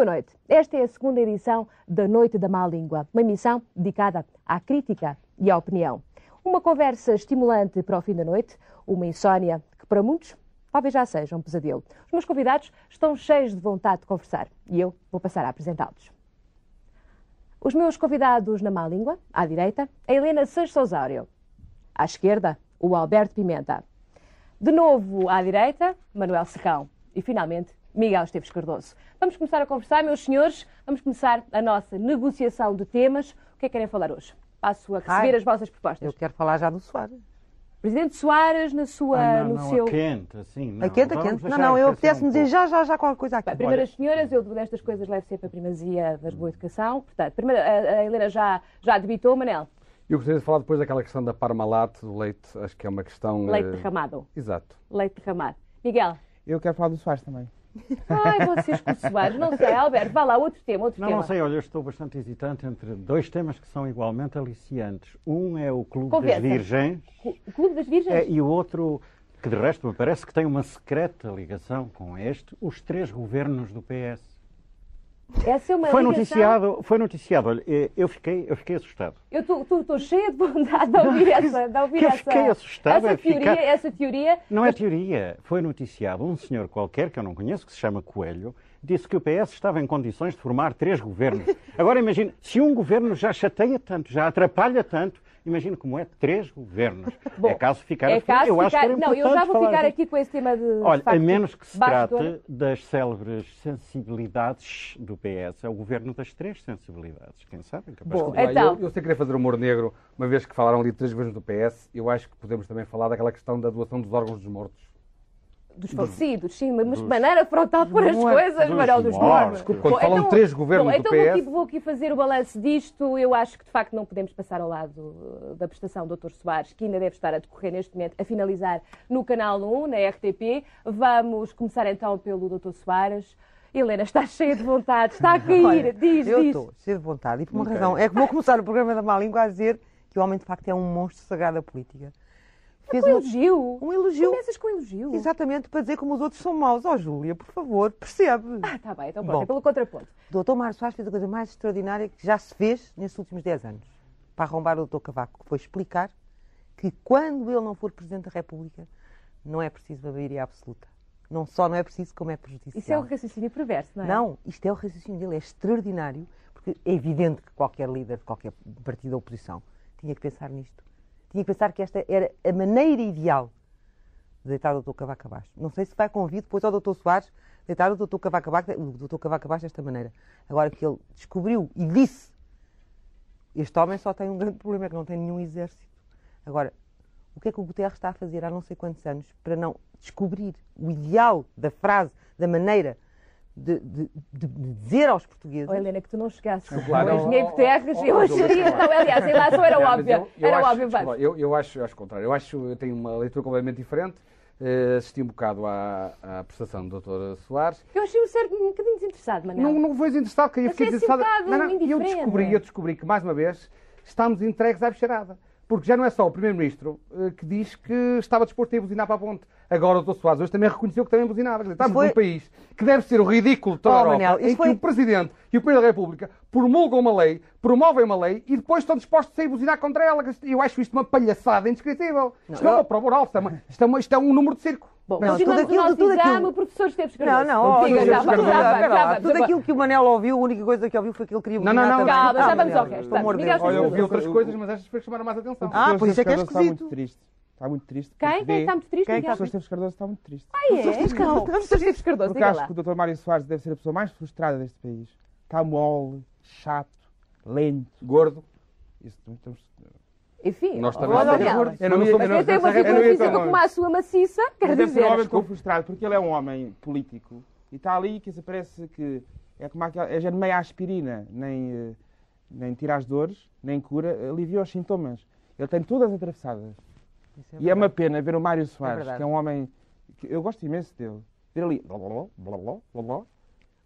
Boa noite. Esta é a segunda edição da Noite da Má Língua, uma emissão dedicada à crítica e à opinião. Uma conversa estimulante para o fim da noite, uma insónia que para muitos talvez já seja um pesadelo. Os meus convidados estão cheios de vontade de conversar e eu vou passar a apresentá-los. Os meus convidados na má língua, à direita, a Helena Sousário. À esquerda, o Alberto Pimenta. De novo, à direita, Manuel Secão. E, finalmente, Miguel Esteves Cardoso. Vamos começar a conversar, meus senhores. Vamos começar a nossa negociação de temas. O que é que querem falar hoje? Passo a receber Ai, as vossas propostas. Eu quero falar já do Soares. Presidente Soares, na sua, Ah, não, no não, seu. a quente, assim. Não. A quente, a quente. Não, não, eu apetece-me um dizer já, já, já qualquer coisa aqui. Bem, primeiro as senhoras, eu destas coisas levo sempre a primazia das boa educação. Portanto, primeiro, a, a Helena já, já debitou, Manel. Eu gostaria de falar depois daquela questão da Parmalat, do leite, acho que é uma questão... Leite eh, derramado. Exato. Leite derramado. Miguel. Eu quero falar do Soares também. Ai, vocês Soares, não sei. Alberto, vá lá, outro tema, outro Não, tema. não sei, olha, eu estou bastante hesitante entre dois temas que são igualmente aliciantes. Um é o Clube Conversa. das Virgens O Clube das Virgens? é, e o outro, que de resto me parece que tem uma secreta ligação com este, os três governos do PS. Essa é uma Foi ligação- noticiado, foi noticiado, olha, eh, eu fiquei, eu fiquei assustado. Eu estou cheia de vontade de ouvir essa. De ouvir essa, fiquei assustado essa é teoria, ficar- essa teoria. Não é teoria, foi noticiado um senhor qualquer que eu não conheço, que se chama Coelho, disse que o PS estava em condições de formar três governos. Agora imagine, se um governo já chateia tanto, já atrapalha tanto, imagine como é três governos. Bom, é caso ficar é a caso Eu acho que Não, eu já vou ficar aqui com esse tema de. de Olha, a facto, menos que se bastidor. trate das célebres sensibilidades do PS, é o governo das três sensibilidades. Quem sabe? é Capaz Bom, de- Então. Eu, eu sei querer fazer humor negro, uma vez que falaram ali de três governos do PS, eu acho que podemos também falar daquela questão da doação dos órgãos dos mortos. Dos falecidos, sim, mas de dos- maneira frontal por as mortos, coisas, dos Manuel dos mortos. Quando falam de três governos bom, do então vou PS. aqui, vou aqui fazer o balanço disto. Eu acho que de facto não podemos passar ao lado uh, da prestação do Dr. Soares, que ainda deve estar a decorrer neste momento, a finalizar no Canal 1, na RTP. Vamos começar então pelo Dr. Soares. Helena, está cheia de vontade, está a cair, Olha, diz, eu diz. estou cheio de vontade e por uma Ok. razão. É que vou começar o programa da má língua a dizer que o homem de facto é um monstro sagrado da política. Fez Com um, elogio. um elogio. Começas com elogio. Exatamente para dizer como os outros são maus. Ó Júlia, por favor, percebe. Ah, está bem, então pronto, Bom. é pelo contraponto. O doutor Mário Soares fez a coisa mais extraordinária que já se fez nestes últimos 10 anos. Para arrombar o doutor Cavaco, que foi explicar que quando ele não for Presidente da República, não é preciso a maioria absoluta. Não só não é preciso, como é prejudicial. Isso é um raciocínio perverso, não é? Não, isto é o raciocínio dele, é extraordinário, porque é evidente que qualquer líder de qualquer partido da oposição tinha que pensar nisto. Tinha que pensar que esta era a maneira ideal de deitar o Dr. Cavaco abaixo. Não sei se vai convite depois ao Dr. Soares deitar o Dr. Cavaco abaixo, o Dr. Cavaco abaixo desta maneira. Agora que ele descobriu e disse, este homem só tem um grande problema, é que não tem nenhum exército. Agora, o que é que o Guterres está a fazer há não sei quantos anos para não descobrir o ideal da frase, da maneira de, de- de- dizer aos portugueses? Oh, Helena, que tu não chegasses Claro. o engenheiro Oh, Guterres, oh, eu oh, acharia, desculpa. então, aliás, a ilação era Não, óbvia, eu- eu era acho- óbvio, desculpa. Eu, eu acho, eu acho o contrário. Eu acho, eu tenho uma leitura completamente diferente. Eh, assisti um bocado à, à prestação do Dr. Soares. Eu achei o certo um bocadinho desinteressado, Manel. Não, não vou desinteressado, que eu fiquei é assim um desinteressado. bocado eu descobri, eu descobri que, mais uma vez, estamos entregues à bicharada. Porque já não é só o Primeiro-Ministro eh, que diz que estava disposto a ir buzinar para a ponte. Agora o Dr. Soares hoje também reconheceu que também buzinava. Estamos foi- num país que deve ser o ridículo de toda Oh, a Europa, Manel, em que foi- o Presidente e o Presidente da República promulgam uma lei, promovem uma lei e depois estão dispostos a ir buzinar contra ela. Eu acho isto uma palhaçada indescritível. Isto não é uma prova oral, isto é, uma- isto é uma- isto é um número de circo. Bom, Não, continuamos tudo aquilo- o tudo exame, aquilo- o professor Esteves Não, Cardoso. não, ó, Diga, já já já vamos. Tudo aquilo que o Manel ouviu, a única coisa que ouviu foi que ele queria Não, não, não, também. calma, já vamos ao resto. Olha, ouvi outras coisas, mas estas foi que chamaram mais atenção. Ah, O por isso é que é esquisito. muito triste. Está muito triste. Quem? Quem está muito triste, Quem é que O Miguel? professor Esteves Cardoso está muito triste. Ah, é? Não, professor Esteves Cardoso, Porque diga acho lá. que o Dr. Mário Soares deve ser a pessoa mais frustrada deste país. Está mole, chato, lento. Gordo. Isso, não estamos- Enfim, Nós também não sou- Mas eu não- quem tem uma eu não ia figura tão física longe. como a sua maciça, quer Mas deve ser dizer... um frustrado, porque ele é um homem político e está ali que se parece que é como aquela, é meia aspirina, nem, eh, nem tira as dores, nem cura, alivia os sintomas. Ele tem todas atravessadas. Isso é E é uma pena ver o Mário Soares, verdade. que é um homem que eu gosto imenso dele. Ver ali, blá blá blá, blá blá blá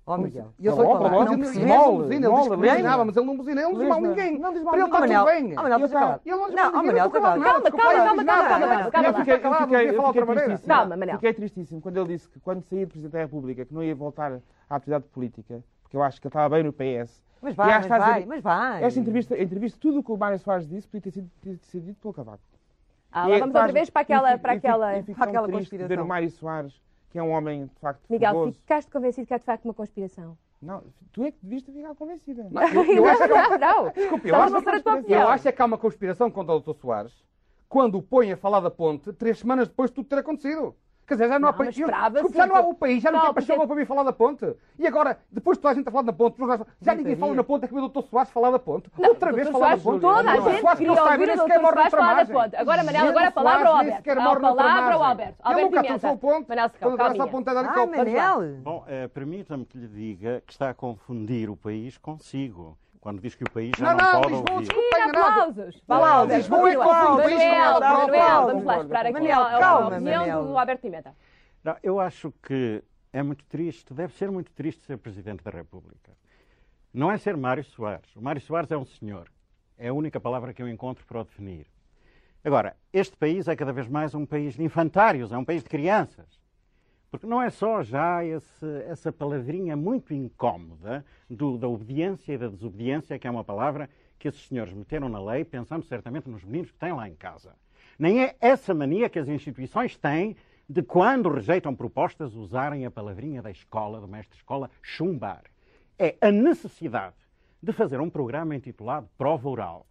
Ó, Miguel. E ele Blá, só blá, blá, não blá, buzina, blá, ele diz que buzinava, mas ele não buzina, ele não diz mal ninguém. Não diz mal Para ele está bem. oh, Manel, está-. Ele não oh, ninguém, Manel, eu a falar calma, calma, calma, calma, calma, calma, Eu calma, fiquei- eu fiquei- eu fiquei tristíssimo. Calma, Manel. Fiquei tristíssimo quando ele disse que quando sair de Presidente da República que não ia voltar à atividade política, porque eu acho que ele estava bem no PS. Mas vai, mas está vai, dizer- mas vai. Esta entrevista, entrevista, tudo o que o Mário Soares disse podia ter sido, ter sido dito pelo Cavaco. Ah, lá é- vamos outra vez para aquela. Para aquela... e para aquela de ver conspiração. o Mário Soares, que é um homem, de facto, Miguel, fogoso. ficaste convencido que é de facto uma conspiração? Não, tu é que devias ter ficado convencida. Eu acho que é não. Desculpe, eu acho, tua eu acho é que há uma conspiração contra o Dr. Soares quando o põe a falar da ponte três semanas depois de tudo ter acontecido. Quer dizer, já não, há Não, país. mas esperava-se Desculpe, já não há o país, já não, Não, tem paixão porque- para vir falar da ponte. E agora, depois de toda a gente a falar da ponte, já ninguém fala na ponte, é que o Dr. Soares falar da ponte. Outra o vez falar da Soares, ponte. Toda a gente queria não ouvir o morre Soares falar da ponte. Agora, Manel, agora a palavra ao Alberto. A palavra ao. Alberto. Alberto nunca Pimenta. o ponte. Manel Secão, Quando atravessa a calminha. é Manel. Bom, eh, permita-me que lhe diga que está a confundir o país consigo. Quando diz que o país já Não, não, não, pode Lisboa, ouvir. desculpa, enganado. aplausos. Vá lá, Alberto. Lisboa é confuso, Manuel, Lisboa, Manuel, vamos lá esperar aqui Manel, a- a opinião do Alberto Pimenta. Não, eu acho que é muito triste, deve ser muito triste ser Presidente da República. Não é ser Mário Soares. O Mário Soares é um senhor. É a única palavra que eu encontro para o definir. Agora, este país é cada vez mais um país de infantários, é um país de crianças. Porque não é só já esse- essa palavrinha muito incómoda do- da obediência e da desobediência, que é uma palavra que esses senhores meteram na lei, pensando certamente nos meninos que têm lá em casa. Nem é essa mania que as instituições têm de, quando rejeitam propostas, usarem a palavrinha da escola, do mestre-escola, chumbar. É a necessidade de fazer um programa intitulado Prova Oral.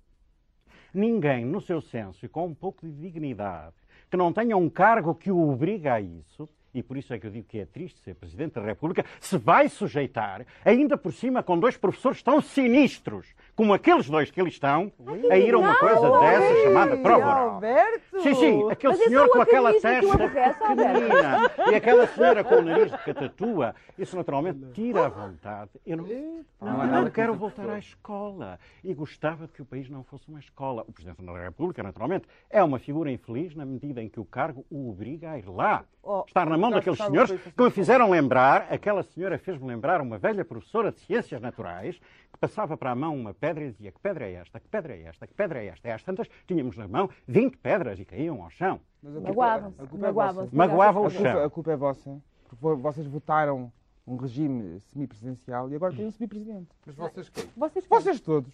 Ninguém, no seu senso e com um pouco de dignidade, que não tenha um cargo que o obriga a isso, e por isso é que eu digo que é triste ser Presidente da República, se vai sujeitar, ainda por cima com dois professores tão sinistros como aqueles dois que ali estão, a ir a uma coisa dessa chamada prova oral. Alberto! Sim, sim, aquele senhor é com aquela testa pequenina e aquela senhora com o nariz de catatua, isso naturalmente tira a vontade. Eu não, não, não quero voltar à escola e gostava de que o país não fosse uma escola. O Presidente da República, naturalmente, é uma figura infeliz na medida em que o cargo o obriga a ir lá. Oh, Estar na mão daqueles senhores que me fizeram lembrar, aquela senhora fez-me lembrar uma velha professora de Ciências Naturais que passava para a mão uma pedra e dizia que pedra é esta, que pedra é esta, que pedra é esta. E às tantas tínhamos na mão 20 pedras e caíam ao chão. Magoavam-se. é Magoavam-se. vossa. Magoava o A culpa, chão. a culpa é vossa. Porque vo- vocês votaram um regime semipresidencial e agora tem um semipresidente. Mas vocês quem? Vocês Vocês todos.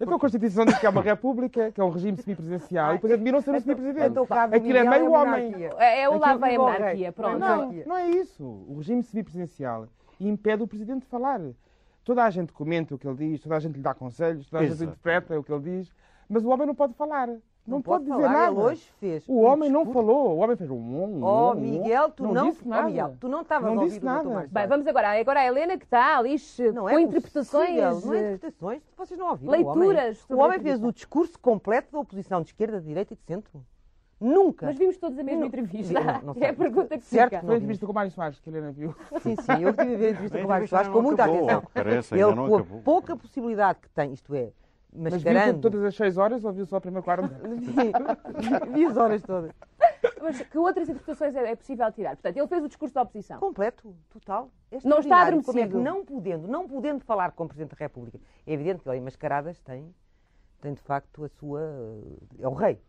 Então a Constituição diz que é uma república, que é um regime semipresidencial, e depois admiram ser um semipresidente. Então, Aquilo é Miguel meio a homem. monarquia. É, é o lá vem a monarquia, pronto. Não, não é isso. O regime semipresidencial impede o presidente de falar. Toda a gente comenta o que ele diz, toda a gente lhe dá conselhos, toda a gente interpreta o que ele diz, mas o homem não pode falar. Não, pode, dizer falar, nada. Hoje fez. O um homem não discurso. falou, o homem fez um. um, Oh. Miguel, tu não, disse nada. Oh, Miguel, tu não estavas Não a disse ouvir o nada. Mário Bem, vamos agora. Agora a Helena que está ali Não com é interpretações. possível, Não é eh, interpretações. Vocês não ouviram leituras O homem, o homem fez o discurso completo da oposição de esquerda, de direita e de centro. Nunca. Mas vimos todos a mesma Não- entrevista. não- não é a pergunta que Certo, fica. Foi a entrevista com o Mário Soares que a Helena viu. Sim, sim, eu tive a ver a entrevista com o Mário Soares não com muita acabou, atenção. parece, Ele, não com a pouca possibilidade que tem, isto é, Mas viu todas as seis horas ou viu só a primeira quarta? Vi- Vi as horas todas. Mas que outras interpretações é, é possível tirar? Portanto, ele fez o discurso da oposição. Completo, total. Não está extraordinário Como é que não podendo, não podendo falar com o Presidente da República, é evidente que ele em mascaradas tem, tem de facto a sua. É o rei.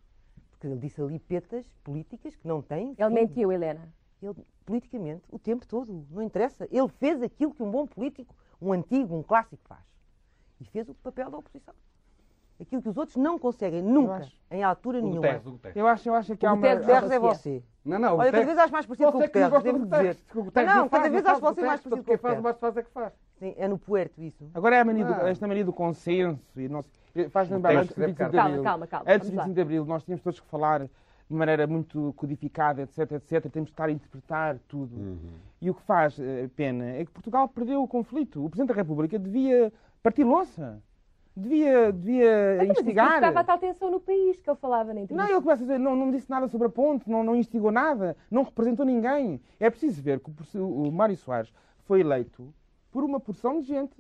Porque ele disse ali petas políticas que não têm. Ele fim. mentiu, Helena. Ele, politicamente, o tempo todo, não interessa. Ele fez aquilo que um bom político, um antigo, um clássico faz. E fez o papel da oposição. Aquilo que os outros não conseguem nunca, acho. em altura O nenhuma. Guterres, o Guterres. Eu acho, eu acho que há O uma. Guterres Guterres é você. Não, não, o Olha, cada Guterres- vez acho mais parecido com o Você que não Guterres, devo Guterres. dizer. o Guterres Não, não cada vez não acho você o mais Guterres, parecido com o faz, Guterres. mais faz é que faz. Sim, é no puerto isso. Agora é a mania, do, esta mania do consenso e não sei- faz lembrar antes do que ser 25 de calma, Abril. calma, calma, Antes do vamos lá. 25 de Abril nós tínhamos todos que falar de maneira muito codificada, etc, etc. Temos de estar a interpretar tudo. Uhum. E o que faz eh, pena é que Portugal perdeu o conflito. O Presidente da República devia partir louça. Devia, devia Mas isso instigar. estava a tal tensão no país que ele falava na Não, entrevista. ele começa a dizer, não, não disse nada sobre a ponte, não, não instigou nada, não representou ninguém. É preciso ver que o, o Mário Soares foi eleito por uma porção de gente.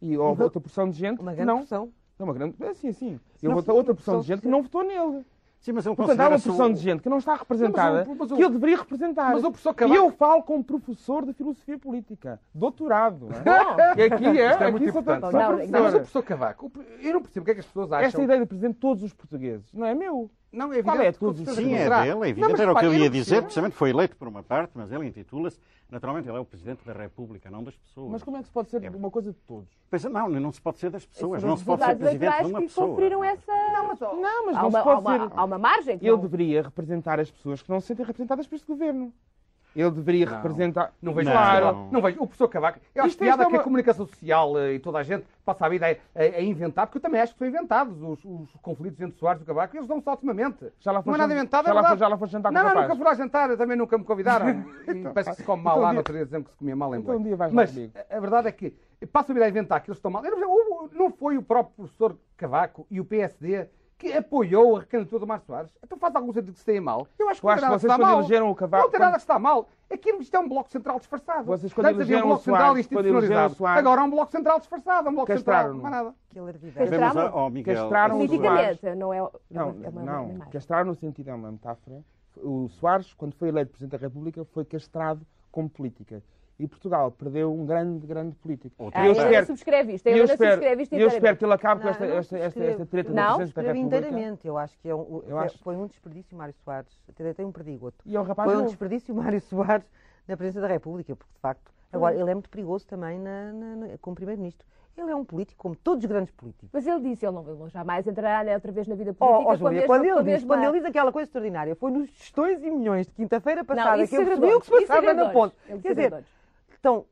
E houve outra porção de gente Uma que grande não. pressão. É uma grande. É assim, assim. E Não, houve outra, sim, outra porção porção de gente que não votou nele. Sim, mas Portanto, há uma porção o- de gente que não está representada Mas o- mas o- que ele deveria representar. mas o professor E Cavaco- eu falo como professor de filosofia política, doutorado. Não é? E aqui é, é aqui muito importante. sou Não, Não, mas o professor. Cavaco, eu não percebo o que é que as pessoas acham. Esta ideia de presidente de todos os portugueses não é meu. Não, é Qual é a certeza Sim, é dele, é Não, evidente. mas Era o que eu ia não dizer, precisamente foi eleito por uma parte, mas ele intitula-se, naturalmente, ele é o Presidente da República, não das pessoas. Mas como é que se pode ser É. uma coisa de todos? Pois, não, não se pode ser das pessoas, não se pode ser Presidente de uma que pessoa. conferiram essa... Não, mas há, não uma, se há, pode uma, ser. há uma margem. que Ele não- deveria representar as pessoas que não se sentem representadas por este governo. Ele deveria Não. representar. Não vejo Não. claro. Não vejo. O professor Cavaco. Eu acho Isto- piada isto é que a uma- comunicação social eh, e toda a gente passa a vida a, a- a inventar, porque eu também acho que são inventados os, os conflitos entre Soares e o Cavaco. Eles dão-se otimamente. Já lá não foste é nada inventado, já é lá foste- já lá foste jantar com Não, o não, nunca fui lá jantar, também nunca me convidaram. E parece que se come mal então lá, um no dia- outro dia dizendo que se comia mal em Então um dia vais Mas comigo. a verdade é que passa a vida a inventar que eles estão mal. Eu não- Não foi o próprio professor Cavaco e o PSD que apoiou a recandidatura do Mário Soares? Então faz algum sentido que se tenha mal? Eu acho que não tem nada que vocês, está quando mal. elegeram o Cavaco- Não tem nada que está mal. Aquilo isto é um bloco central disfarçado. Vocês, quando Antes havia um elegeram bloco o central Soares, quando elegeram o institucionalizado. Soares- Agora é um bloco central disfarçado, é um bloco central. Não há nada. Que alarvidade. Castraram- ao Miguel. castraram o Politicamente, não é, é Não, uma, é uma, não. Castrar no sentido é uma metáfora. O Soares, quando foi eleito Presidente da República, foi castrado como política. E Portugal perdeu um grande, grande político. Ah, eu ele espero, subscreve isto. Ele eu ainda espero, subscreve isto eu espero que ele acabe com Não, esta, eu não esta, esta, esta treta Não? da Presidente da inteiramente. Eu acho que é um, Eu é- acho- foi um desperdício Mário Soares. Até tem um perdigoto. E é um rapaz Foi um novo. desperdício Mário Soares na presidência da República, porque de facto. Agora, ele é muito perigoso também na, na- na- como Primeiro-Ministro. Ele é um político, como todos os grandes políticos. Mas ele disse, ele não, ele não jamais entrará né, outra vez na vida Oh, política oh, a Júlia, quando, ele diz, quando ele diz aquela coisa extraordinária, foi nos tostões e milhões de quinta-feira passada isso que eu percebi agradou-lhes, o que se passava na agradou-lhes, ponte. ele Quer dizer, estão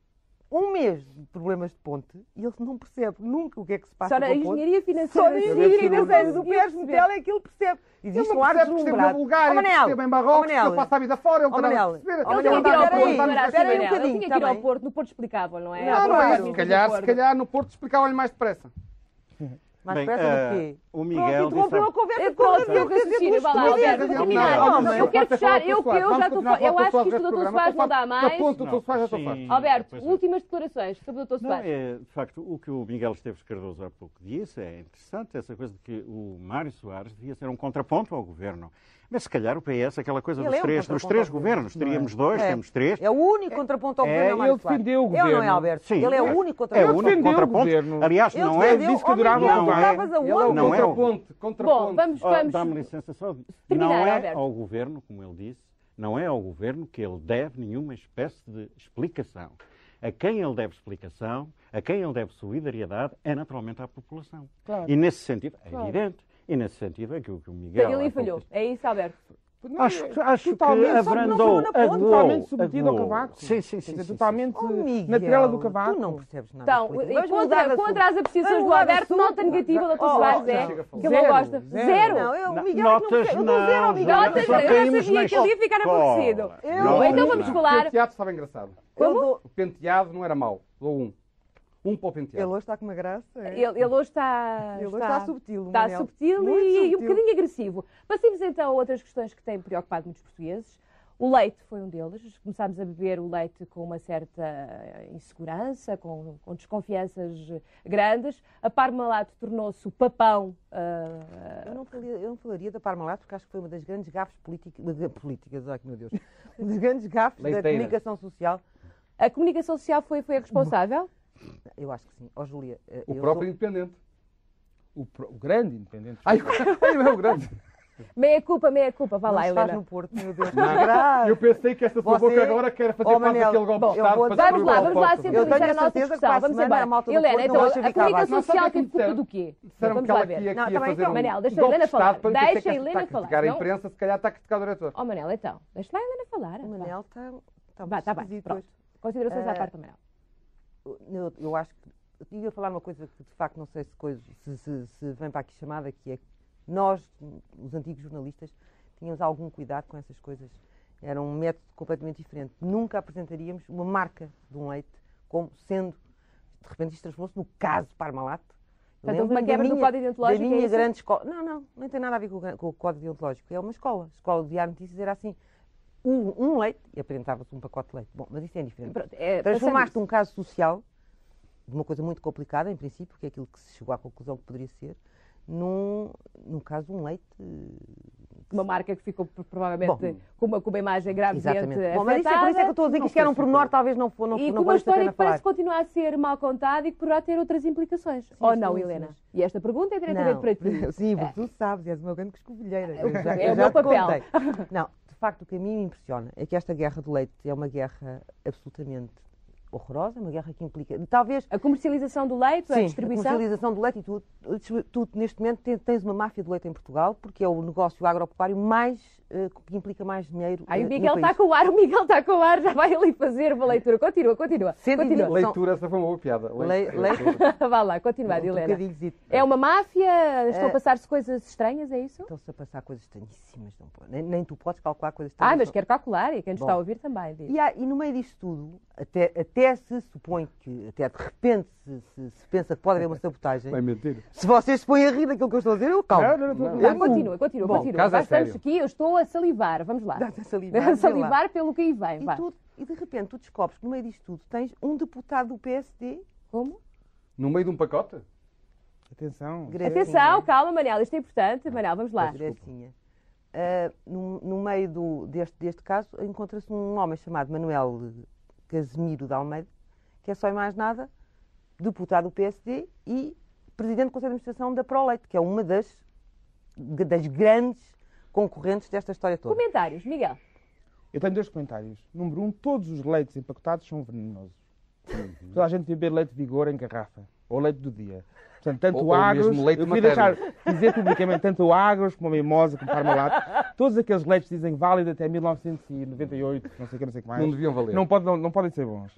um mês de problemas de ponte e ele não percebe nunca o que é que se passa Só na engenharia Só financeira. na sim, engenharia financeira, do Pérez. Metel é que ele percebe. Ele Existe não um ar percebe que esteve na deslumbrado. Bulgária, Oh, Manel, esteve em Marrocos, ele passa a vida fora, ele terá Manel, de perceber. Ele tinha que ir ao Porto, não era espera aí um Manel. Ele bocadinho, tinha que ir ao. Porto, no Porto explicavam, não é? Não, não é. Se calhar no Porto explicavam-lhe mais depressa. Mais Bem, depressa eh, do quê? o Pronto, Miguel interrompeu disse- a conversa Eu com estou o raciocínio, vá lá, Mas Alberto, é, vou não, terminar. não, Eu mas- quero fechar, eu já estou Eu acho que isto do Dr. Soares não dá Estou mais. ponto, Dr. Soares já estou sim. farto. Alberto, é. últimas declarações sobre o Dr. Soares. é, de facto, o que o Miguel Esteves Cardoso há pouco disse é interessante, essa coisa de que o Mário Soares devia ser um contraponto ao governo. Mas se calhar o PS, aquela coisa Ele dos é um três, dos contraponto três governos, teríamos dois, É. temos três. É o único contraponto ao É, governo. é ele defendeu o É ou não é, governo. Alberto? Sim, Ele é o único É o contraponto. único contraponto. governo. Aliás, Ele não é. defendeu- disse que adorava Miguel, o tu governo. estavas Ele é Não é o- contraponto, Bom, contraponto. vamos, Oh, vamos. Dá-me licença só. não é ao governo, como ele disse, não é ao governo que ele deve nenhuma espécie de explicação. A quem ele deve explicação, a quem ele deve solidariedade, é naturalmente à população. Claro. E nesse sentido, é Claro. evidente, e nesse sentido é que o, que o Miguel. Ele pouco falhou. É isso, Alberto. Não, Acho, é que- acho que totalmente, só que não abrandou, foi na ponte, aguou, totalmente submetido ao aguou. cavaco. Sim, sim, Quer sim. dizer, sim, sim. totalmente Oh, Miguel, na trela do cavaco. Tu não percebes nada. Então, e contra, contra as apreciações do Alberto, nota negativa do Dr. Oh, é falar. que ele não Zero, gosta. zero. Zero. Não, eu, Não, Miguel, notas não, eu dou zero ao não, Miguel. Notas, só eu caímos sabia que ele ia ficar aborrecido. Então Não, vamos não. O falar. penteado estava engraçado. O penteado não era mau. Dou um. Um para o Ele penteado. hoje está com uma graça. é? Ele, ele hoje está. Ele hoje está subtil, o Está Manel. subtil Muito e, e um subtil. bocadinho agressivo. Passemos então a outras questões que têm preocupado muitos portugueses. O leite foi um deles. Começámos a beber o leite com uma certa insegurança, com, com desconfianças grandes. A Parmalat tornou-se o papão. ah, Eu não, falaria, eu não falaria da Parmalat porque acho que foi uma das grandes gafes política- políticas, ai meu Deus, uma das grandes gafes da comunicação social. a comunicação social foi, foi a responsável? Eu acho que sim. Ó Júlia, eh, O eu próprio sou- independente. O, pro- o grande independente. Ai, é o grande. Meia culpa, meia culpa. Vá não lá, se Helena. no Porto, meu Deus, grave. Eu pensei que esta sua Você- boca agora quer fazer Oh, parte daquele golpe bom, de eu Estado vou- Vamos lá, vamos lá. Eu tenho a a nossa discussão. a Vamos embora. a Helena, não então, a comunicação cavaco. social Não, tem culpa é do quê? Disseram Vamos que lá ela ver. aqui, Não, tá a bem, fazer então, um Manel, deixa a Helena falar. Deixa a está Helena a falar, a não? imprensa, se calhar está a criticar o diretor. Oh, Manel, então. Deixa lá a Helena falar. O Manel está, está Vá, está bem, pronto. Considerações à Eh, parte do Manel. Eu, eu acho que. Eu ia falar uma coisa que de facto não sei se, coisa, se, se- se vem para aqui chamada, que é que nós, os antigos jornalistas, tínhamos algum cuidado com essas coisas. Era um método completamente diferente. Nunca apresentaríamos uma marca de um leite como sendo. De repente isto transformou-se no caso Parmalat. Portanto, houve uma quebra do código deontológico, Da é minha isso? grande escola. Não, não, não tem nada a ver com, o com o código deontológico. É uma escola. A escola de Diário Notícias era assim. Um, um leite e apresentava-se um pacote de leite. Bom, mas isso é diferente. Pronto, é, Transformaste um caso social, de uma coisa muito complicada, em princípio, que é aquilo que se chegou à conclusão que poderia ser, num, num caso, um leite eh, uma marca que ficou provavelmente Bom. com, uma, com uma imagem gravemente Exatamente. Bom, mas isso é por isso é que eu estou a dizer que isto era um pormenor, talvez não, for, não, E não com uma história que parece continuar a ser mal contada e que poderá ter outras implicações. Ou não, sim, Helena? sim. E esta pergunta é diretamente para ti. Sim, porque tu sabes, és uma grande escovilheira. Eu já- É eu o meu papel. contei. Não, de facto, o que a mim me impressiona é que esta guerra do leite é uma guerra absolutamente horrorosa, uma guerra que implica. Talvez. A comercialização do leite, a Sim, distribuição. comercialização do leite e tu, tu, neste momento te- tens uma máfia do leite em Portugal, porque é o negócio agropecuário mais, eh, que implica mais dinheiro. Eh, o no Miguel está com o ar, o Miguel está com o ar, já vai ali fazer uma leitura. Continua, continua. 120 continua. Leitura, essa foi uma boa piada. Lei- Leitura. Vá lá, continua, Um Helena. trocadilhozito. É uma máfia? Estão É. a passar-se coisas estranhas, é isso? Estão-se a passar coisas estranhíssimas. Não, pode- nem, nem tu podes calcular coisas Ah, estranhas. mas quero calcular e quem nos está a ouvir também. diz. E, há- e no meio disto tudo, até, até se supõe que, até de repente, se, se- se pensa que pode haver uma sabotagem, É mentira. se vocês se põem a rir daquilo que eu estou a dizer, eu calmo. Não, não, não, não. Continua, continua, Bom, continua. caso é Nós estamos sério. aqui, eu estou a salivar. Vamos lá. Dá-te a salivar, A salivar pelo que aí vem. E, tu- e de repente tu descobres que no meio disto tudo tens um deputado do PSD, Como? No meio de um pacote? Atenção. Gracinha. Atenção, calma, Manel, isto é importante. Manel, vamos lá. Gracinha. Ah, no, no meio do- deste, deste caso encontra-se um homem chamado Manuel Casemiro de Almeida, que é só e mais nada deputado do PSD e presidente do Conselho de Administração da ProLeite, que é uma das, das grandes concorrentes desta história toda. Comentários, Miguel. Eu tenho dois comentários. Número um, todos os leites empacotados são venenosos. Toda a gente beber leite de vigor em garrafa. Ou leite do dia. Portanto, tanto Ou- o ou Agros, mesmo leite eu queria deixar dizer publicamente, tanto o Agros como a Mimosa, como o Parmalat, todos aqueles leites dizem válido até 1998, não sei o que, não sei o que mais. Não deviam valer. Não, pode- não- não podem ser bons.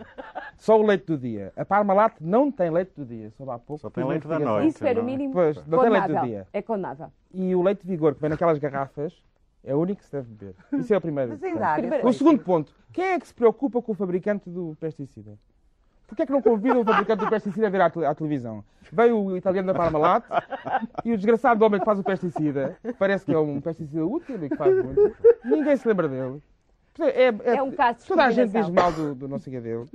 Só o leite do dia. A Parmalat não tem leite do dia, soube há pouco. Só tem leite da noite. Isso era o não é? mínimo Pois, não tem leite do dia. É condenável. E o leite de vigor que vem naquelas garrafas é o único que se deve beber. Isso é o primeiro. Mas ainda há O segundo ponto. Quem é que se preocupa com o fabricante do pesticida? Porquê é que não convida o fabricante do pesticida a vir à, à televisão? Veio o italiano da Parmalat e o desgraçado homem que faz o pesticida, parece que é um pesticida útil e que faz muito, ninguém se lembra dele. É, É um caso de Toda a gente diz mal do, do não sei o que dele.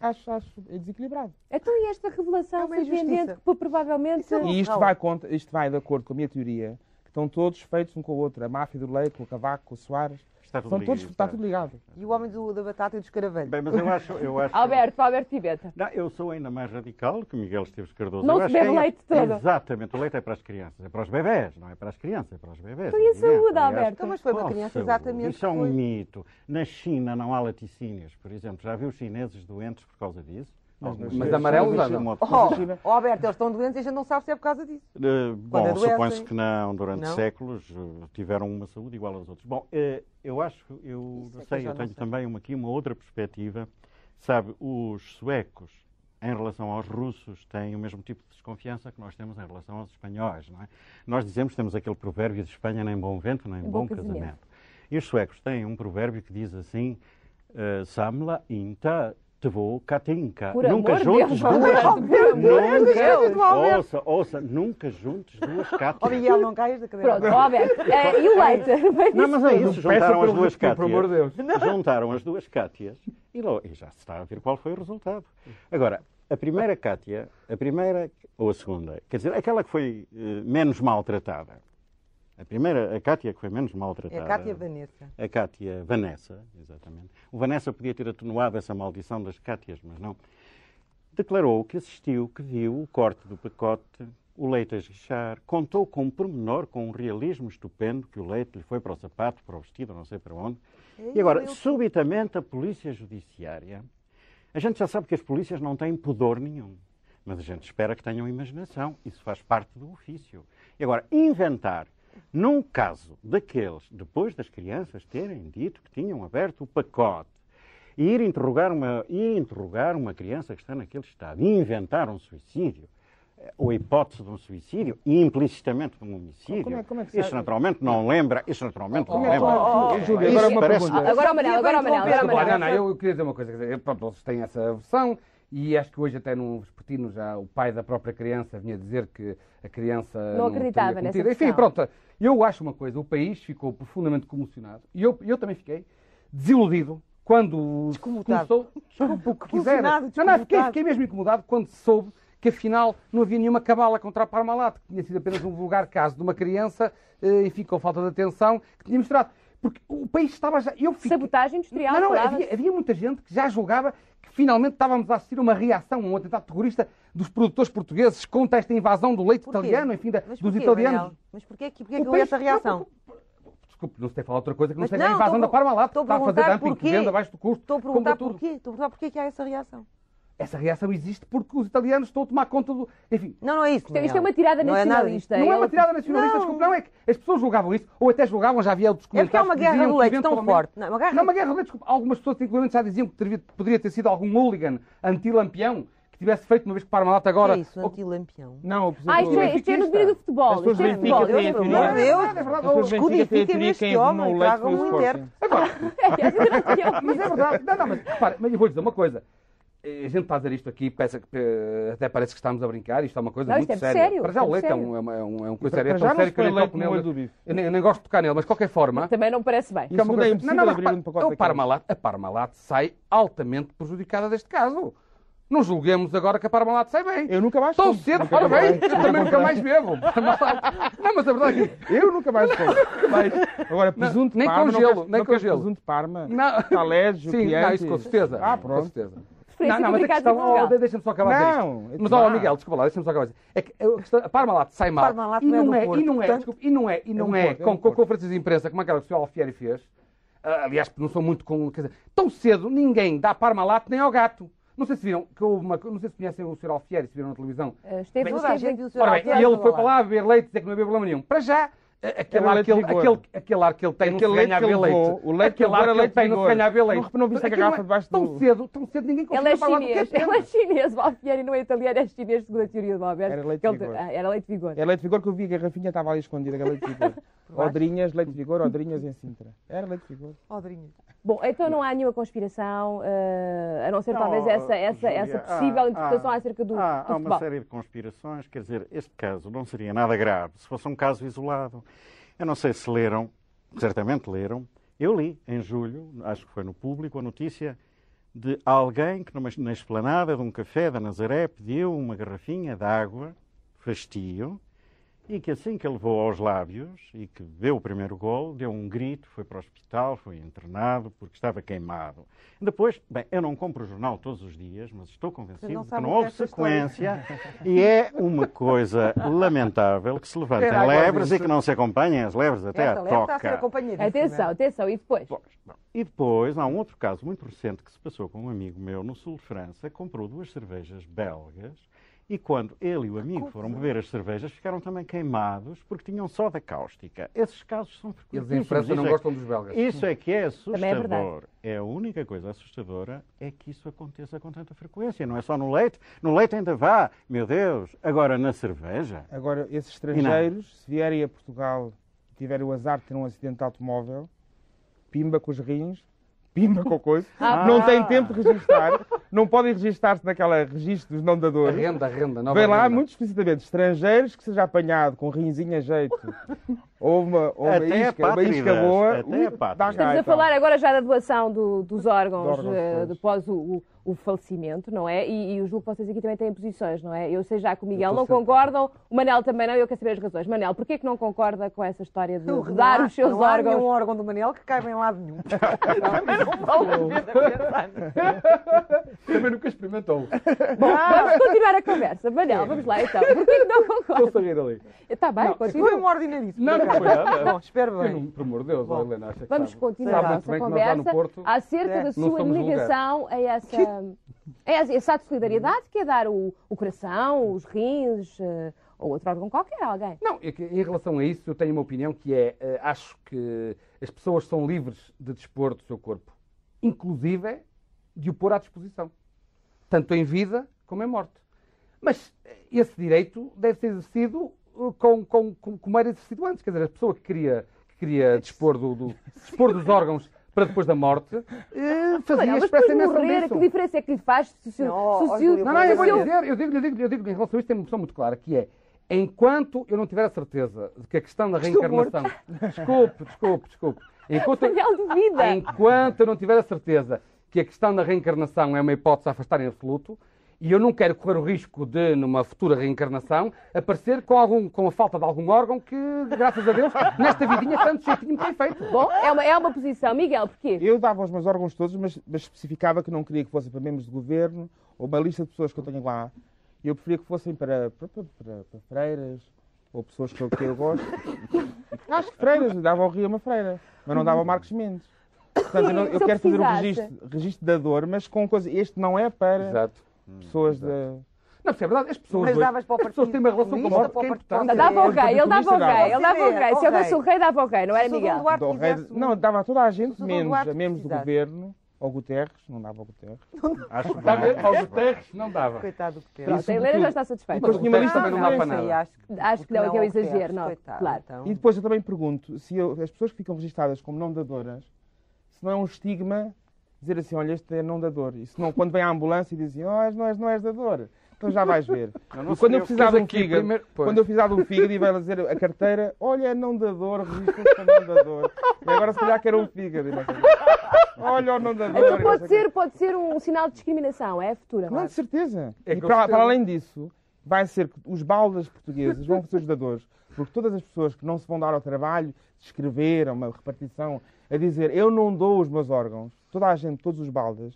Acho, acho é desequilibrado. Então, e esta revelação É surpreendente que provavelmente. É E isto vai, contra, isto vai de acordo com a minha teoria, que estão todos feitos um com o outro. A máfia do leite, com o Cavaco, com o Soares. Está tudo São todos, ligado. está tudo ligado. E o homem do- da batata e dos caravelhos. Bem, mas eu acho. Eu acho Alberto, Alberto Pimenta. Não, eu sou ainda mais radical que Miguel Esteves Cardoso. Não Eu se acho bebe que é- leite todo. Exatamente, o leite é para as crianças, é para os bebés, não é para as crianças, é para os bebés. Então e a é saúde, Alberto? Então, mas foi uma qual criança exatamente. Isso é um mito. Na China não há laticínios, por exemplo. Já viu os chineses doentes por causa disso? Mas amarelos são já não. Oh, oh, Alberto, eles estão doentes e a gente não sabe se é por causa disso. Quando bom, adoecem. supõe-se que não, durante Não? séculos eh, tiveram uma saúde igual aos outros. Bom, eh, eu acho, eu Isso é que eu sei, já eu não tenho sei. também uma, aqui uma outra perspectiva. Sabe, os suecos, em relação aos russos, têm o mesmo tipo de desconfiança que nós temos em relação aos espanhóis, não é? Nós dizemos, temos aquele provérbio de Espanha nem bom vento, nem Um bom, bom casamento. casamento. E os suecos têm um provérbio que diz assim, eh, Samla inta tevo katinka. Por Nunca juntos Deus, duas... Alberto, por amor de Deus. Ouça, ouça, nunca juntos duas Oh, cátias. Miguel, não caias da cadeira. Pronto, ó, Alberto. eh, e o leite? Não, mas é isso, juntaram as duas pelo cátias. amor de Deus. Juntaram as duas cátias e, lo- e já se está a ver qual foi o resultado. Agora, a primeira cátia, a primeira ou a segunda, quer dizer, aquela que foi eh, menos maltratada. A primeira, a cátia que foi menos É maltratada. a Cátia Vanessa. A Cátia Vanessa, exatamente. O Vanessa podia ter atenuado essa maldição das Cátias, mas não. Declarou que assistiu, que viu o corte do pacote, o leite a esguichar, contou com um pormenor, com um realismo estupendo, que o leite lhe foi para o sapato, para o vestido, não sei para onde. E agora, subitamente, a polícia judiciária. A gente já sabe que as polícias não têm pudor nenhum, mas a gente espera que tenham imaginação. Isso faz parte do ofício. E agora, inventar, num caso daqueles, depois das crianças terem dito que tinham aberto o pacote, e ir interrogar uma, ir interrogar uma criança que está naquele estado, e inventar um suicídio, eh, ou a hipótese de um suicídio, e implicitamente de um homicídio, Como é- como é que isso naturalmente não lembra, isso naturalmente não Como é que- lembra. oh, oh, Júlio, Isso agora uma parece- pergunta. Agora o Manel, agora o Manel, não, não, eu queria dizer uma coisa. Quer dizer, pronto, eles têm essa versão e acho que hoje até num vespertino já o pai da própria criança vinha dizer que a criança Não acreditava teria nessa. Enfim, pronto. Eu acho uma coisa, o país ficou profundamente comocionado e eu, eu também fiquei desiludido quando começou... Desculpa o que quiser. Não, não, fiquei, fiquei mesmo incomodado quando soube que afinal não havia nenhuma cabala contra a Parmalat, que tinha sido apenas um vulgar caso de uma criança, eh, enfim, com falta de atenção, que tinha misturado. Porque o país estava já. Eu fiquei... Sabotagem industrial, Não, não, havia, havia muita gente que já julgava que finalmente estávamos a assistir a uma reação, um atentado terrorista dos produtores portugueses contra esta invasão do leite Porquê? italiano, enfim, da- Mas dos porquê, italianos. Mas porquê, que- porquê que houve essa reação? Desculpe, não se tem falar outra coisa que não seja a invasão estou da Parmalat, que está a fazer dumping, que porquê. vende abaixo do custo. Estou a perguntar porquê. Estou a perguntar porquê que há essa reação. Essa reação existe porque os italianos estão a tomar conta do. Enfim, Não, não é isso. Isto, isto é uma tirada Não é nada nacionalista. não é uma tirada nacionalista, Não. desculpe, não é que as pessoas julgavam isso, ou até julgavam, já havia outros É porque há comentários. uma guerra do leite tão forte. Não, é uma guerra- Não, uma guerra do leite, desculpe. Algumas pessoas, inclusive, já diziam que teria- poderia ter sido algum hooligan anti-lampião que tivesse feito uma vez que Parmalat agora. é isso, anti-lampião? Não, por Ah, isto é, isto é no domínio do futebol. As Isto é do futebol. É a futebol. Meu Deus, É que este homem, tragam um intérprete. Agora, É, mas é verdade. Não, não, mas repare, mas eu vou dizer uma coisa. A gente está a dizer isto aqui, parece eh, até parece que estamos a brincar, isto é uma coisa Não, muito é séria. sério, Para já isto o é leite é sério. um, é uma, é um, é um coisa séria, é tão sério que eu nem toco nele. Eu nem, eu nem gosto de tocar nele, mas de qualquer forma. Também não parece bem. Que é é coisa- não, não, abrir um pacote daqueles. Parmalat, a Parmalat sai altamente prejudicada deste caso. Não julguemos agora que a Parmalat sai bem. Eu nunca mais como. cedo, ora bem, eu também nunca mais bebo. Não, mas a verdade é que Eu nunca mais como. Agora, presunto de nem Parma. com nem não com queres gelo. presunto de Parma. Não. Talés, Sim, isso com certeza. Ah, Com pronto. certeza. Não, não, mas a questão, oh, deixa-me só acabar de Não, é Mas, ó, Miguel, desculpa lá, deixa-me só acabar de. É que a questão- a Parmalat sai mal. Parmalat e não é é, Porto, e não é, e não é, e não é, Porto, é com, com conferências de imprensa como aquela que o Sr. Alfieri fez. Ah, aliás, não sou muito com. Quer dizer, tão cedo ninguém dá Parmalat nem ao gato. Não sei se viram, que houve uma, não sei se conhecem o Sr. Alfieri, se viram na televisão. Eh, Esteve, Toda a gente o Sr. Bem, Alfieri e ele foi lá. para lá beber leite, dizer que não havia problema nenhum. Para já, aquele Era ar, leite que ele, de aquele, aquele ar que ele tem não Aquele se leite ganha a que ele beber leite. levou, o leite que aquele ele ar que era ele tem leite não se de ganha a vigor. leite. Não- não viste a Aquilo garrafa é debaixo Tão do- cedo, tão cedo ninguém Ele é falar do que chinês, é ele é chinês, o Alfieri não é italiano, é chinês, segundo a teoria do Alberto. Era leite ele- vigor. ah, Era leite vigor. É leite de vigor que eu vi, a garrafinha estava ali escondida, que é leite de vigor. Odrinhas, leite de vigor, odrinhas em Sintra. Era leite de vigor. Odrinha. Bom, então não há nenhuma conspiração, eh, a não ser Não, talvez essa, essa, Júlia, essa possível há- interpretação há- acerca do, há, do há uma série de conspirações, quer dizer, este caso não seria nada grave se fosse um caso isolado. Eu não sei se leram, certamente leram, eu li em julho, acho que foi no público, a notícia de alguém que numa, na esplanada de um café da Nazaré pediu uma garrafinha de água, fastio, e que assim que ele levou aos lábios e que deu o primeiro gol, deu um grito, foi para o hospital, foi internado porque estava queimado. Depois, bem, eu não compro o jornal todos os dias, mas estou convencido não que não o houve sequência e é uma coisa lamentável que se levantem Era lebres e que não se acompanhem as lebres até Esta à toca. Atenção, atenção, e depois? Pois, bom. E depois há um outro caso muito recente que se passou com um amigo meu no sul de França, comprou duas cervejas belgas e quando ele e o amigo foram beber as cervejas ficaram também queimados porque tinham soda cáustica. Esses casos são Eles frequentíssimos. em França não Isso é- gostam dos belgas. Isso é que é é assustador. É a única coisa assustadora é que isso aconteça com tanta frequência. Não é só no leite. No leite ainda vá, meu Deus. Agora na cerveja. Agora, esses estrangeiros, se vierem a Portugal e tiverem o azar de ter um acidente de automóvel, pimba com os rins, pimba com coisa, Ah. não têm tempo de registar, não podem registar-se naquela registro dos não A dadores. renda, a renda, nova Vem lá, renda. muito explicitamente, estrangeiros que seja apanhado com rinzinho a jeito, ou uma, ou uma isca, uma isca boa, até ui, a Estamos a então. falar agora já da doação do- dos órgãos, De órgãos, eh, pois. depois o, o- o falecimento, não é? E, e eu julgo que vocês aqui também têm posições, não é? Eu sei já que o Miguel não estou sempre- concordam, o Manel também não, e eu quero saber as razões. Manel, porquê que não concorda com essa história de, Não dar há- os seus não há órgãos? nenhum órgão do Manel que caiba em lado nenhum. Também não vale a pena pensar. Também nunca experimentou. Vamos continuar a conversa. Manel, vamos lá então. Porquê que não Estou concorda? a rir ali. Está bem, Não, Foi continua. uma ordinarice. Não, não foi nada. Bom, espero bem. não, por amor de Deus, Bom, Helena, acha que Vamos sabe. continuar a nossa conversa acerca É, da não sua ligação a essa, a essa, esse ato de solidariedade que é dar o, o coração, os rins eh, ou outro órgão qualquer a alguém. Não, é que em relação a isso, eu tenho uma opinião que é: eh, acho que as pessoas são livres de dispor do seu corpo, inclusive de o pôr à disposição, tanto em vida como em morte. Mas esse direito deve ser exercido eh, com, com, com, como era exercido antes. Quer dizer, a pessoa que queria, que queria dispor, do, do- dispor dos órgãos para depois da morte eh, fazia Manel, mas expressa depois de menção morrer, disso. que diferença é que lhe faz se Não, se Não, não, eu vou lhe dizer, eu digo, eu digo, eu digo em relação a isso, tenho uma posição muito clara, que é, enquanto eu não tiver a certeza de que a questão da reencarnação... Desculpe, desculpe, desculpe. Enquanto, Manel de vida. enquanto eu não tiver a certeza que a questão da reencarnação é uma hipótese a afastar em absoluto, E eu não quero correr o risco de, numa futura reencarnação, aparecer com, algum, com a falta de algum órgão que, graças a Deus, nesta vidinha tanto jeitinho me tem feito. Bom, é uma, é uma posição. Miguel, porquê? Eu dava os meus órgãos todos, mas, mas especificava que não queria que fossem para membros de governo ou uma lista de pessoas que eu tenho lá. Eu preferia que fossem para, para, para, para- para freiras ou pessoas que eu, que eu gosto. Acho que freiras, dava ao Rio uma freira, mas não dava ao Marcos Mendes. Portanto, eu, não- eu quero fazer um precisasse. registro, registro da dor, mas com coisa. Este não é para Exato. Pessoas da. Não, porque é verdade, as pessoas, Mas davas para o as pessoas têm uma relação com a morte que é para o importante. Partido Dava o É, rei, ele dava o Comunista rei, ele dava. dava o rei. Se Ok. houvesse o rei, dava o rei, não era Se Miguel? Não, dava a toda a gente, Se menos a membros do governo, ao Guterres, não dava ao Guterres. Acho Está a ver? bem. Ao Guterres não dava. Coitado do Pedro. Pronto, a Helena já está satisfeita. Depois tinha uma Guterres lista também não dá para nada. acho que, Acho que não, que é um exagero, não. Coitado, Claro. então. E depois eu também pergunto se eu- as pessoas que ficam registadas como não dadoras, se não é um estigma dizer assim, olha, este é não dador. E se não, quando vem a ambulância e dizem, oh, és- não és, não és dador. Então já vais ver. Não E quando eu de Mas um fígado, primeiro- quando eu precisar de um fígado e vai dizer a carteira, olha, é não dador, registra-se como não dador. E agora se calhar quero um fígado. e não. Olha o não dador. Então e não pode ser, pode ser um sinal de discriminação, é a futura. Não, de certeza. É e para, para além disso, vai ser que os baldas portugueses vão ser os dadores, porque todas as pessoas que não se vão dar ao trabalho de escrever a uma repartição, a dizer eu não dou os meus órgãos, toda a gente, todos os baldas,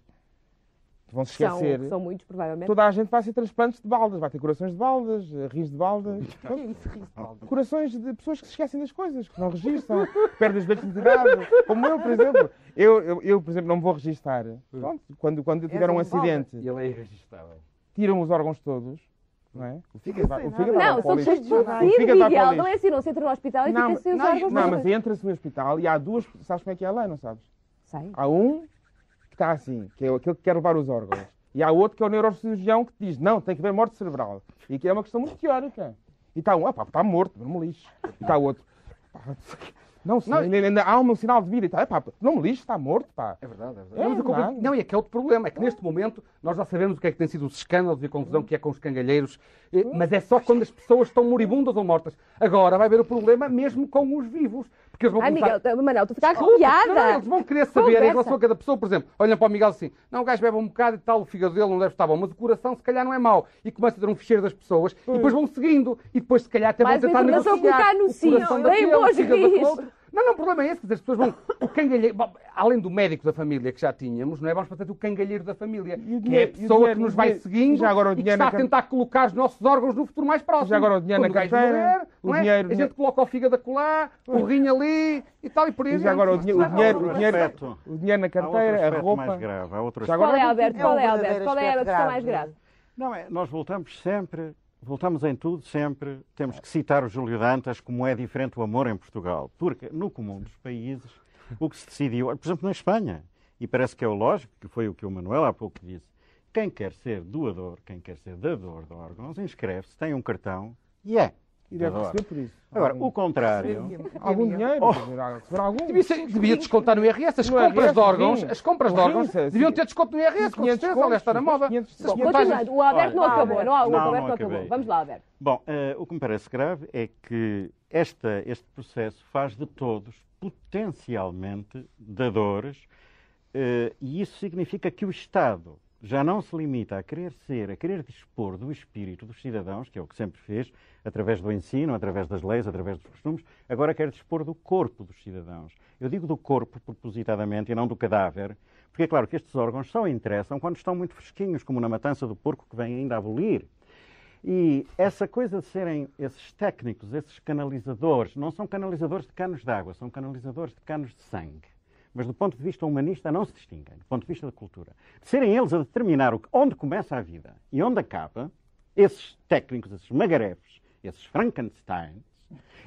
vão se São, esquecer. são muitos, provavelmente. Toda a gente vai ser transplantes de baldas, vai ter corações de baldas, rins de baldas. Corações de pessoas que se esquecem das coisas, que não registram, que perdem os bilhetes de identidade. Como eu, por exemplo. Eu, eu, eu, por exemplo, não me vou registar. Pronto, quando, quando eu tiver um um acidente, ele é irregistável. tiram os órgãos todos, não é? O fígado vai, o fígado vai Não, lixo. Não, Miguel. lixo. É assim, não se entra no hospital e Não, fica sem os não, órgãos não, mas entra-se no hospital e há duas. Sabes como é que é a lei, não sabes? Sei. Há um que está assim, que é aquele que quer levar os órgãos. E há outro que é o neurocirurgião que diz: não, tem que haver morte cerebral. E que é uma questão muito teórica. E está um, ah, pá, está morto, não me lixe. E está outro, "Pá, não, Não. ainda, ainda há um sinal de vida. E está, "É pá, não me lixe, está morto, pá. É verdade, é verdade. É não, mas que não, e é que é outro problema. É que neste momento nós já sabemos o que é que tem sido os escândalos e a confusão que é com os cangalheiros, eh, mas é só quando as pessoas estão moribundas ou mortas. Agora vai haver o problema mesmo com os vivos. Porque eles vão Ai, começar... Miguel, Manel, tu fica Não, não, arrepiada. eles vão querer saber em Conversa. relação a cada pessoa, por exemplo, olham para o Miguel assim, não, o gajo bebe um bocado e tal, o fígado dele não deve estar bom, mas o coração se calhar não é mau. E começa a ter um ficheiro das pessoas e depois vão seguindo e depois se calhar até vão tentar informação negociar colocar no o cio. coração Deem daquele, o bons. Não, não, o problema é esse, quer dizer, as pessoas vão. O cangalheiro, bom, além do médico da família que já tínhamos, não é? Vamos fazer o cangalheiro da família, E o que é a dinheiro- pessoa dinheiro- que nos vai dinheiro- seguindo já agora o e que dinheiro está a tentar colocar os nossos órgãos no futuro mais próximo. Já agora o dinheiro Quando na gajo carteira, o é? dinheiro- A gente coloca o fígado acolá, o rim ali e tal, e por aí E já agora o dinheiro, o dinheiro, o dinheiro, aspecto. o dinheiro na Há outro carteira, a roupa. mais grave. Há outro Já aspecto. Qual é, Agora- Alberto? É Qual é, Alberto? Qual é a questão mais grave. grave? Não, é, nós voltamos sempre, voltamos em tudo sempre, temos que citar o Júlio Dantas como é diferente o amor em Portugal. Porque no comum dos países, o que se decidiu, por exemplo, na Espanha, e parece que é o lógico, que foi o que o Manuel há pouco disse, quem quer ser doador, quem quer ser dador de órgãos, inscreve-se, tem um cartão e é. E deve dador. receber por isso. Agora, Algum- o contrário, Algum dinheiro, Oh. dizer, algum. Devia, ser- devia descontar no IRS. As No compras IRS, de órgãos, sim. as compras de Sim, órgãos sim. deviam ter desconto no IRS, com 500 certeza. Aliás, está na moda. 500 Essas Bom, contagens- continuando, o Alberto não Olha, acabou. Não, o não, Alberto não não acabou. Vamos lá, Alberto. Bom, eh, o que me parece grave é que esta, este processo faz de todos potencialmente dadores eh, e isso significa que o Estado já não se limita a querer ser, a querer dispor do espírito dos cidadãos, que é o que sempre fez, através do ensino, através das leis, através dos costumes, agora quer dispor do corpo dos cidadãos. Eu digo do corpo propositadamente e não do cadáver, porque é claro que estes órgãos só interessam quando estão muito fresquinhos, como na matança do porco que vem ainda a abolir. E essa coisa de serem esses técnicos, esses canalizadores, não são canalizadores de canos de água, são canalizadores de canos de sangue. Mas do ponto de vista humanista não se distinguem, do ponto de vista da cultura. De serem eles a determinar onde começa a vida e onde acaba, esses técnicos, esses magarefes, esses Frankensteins,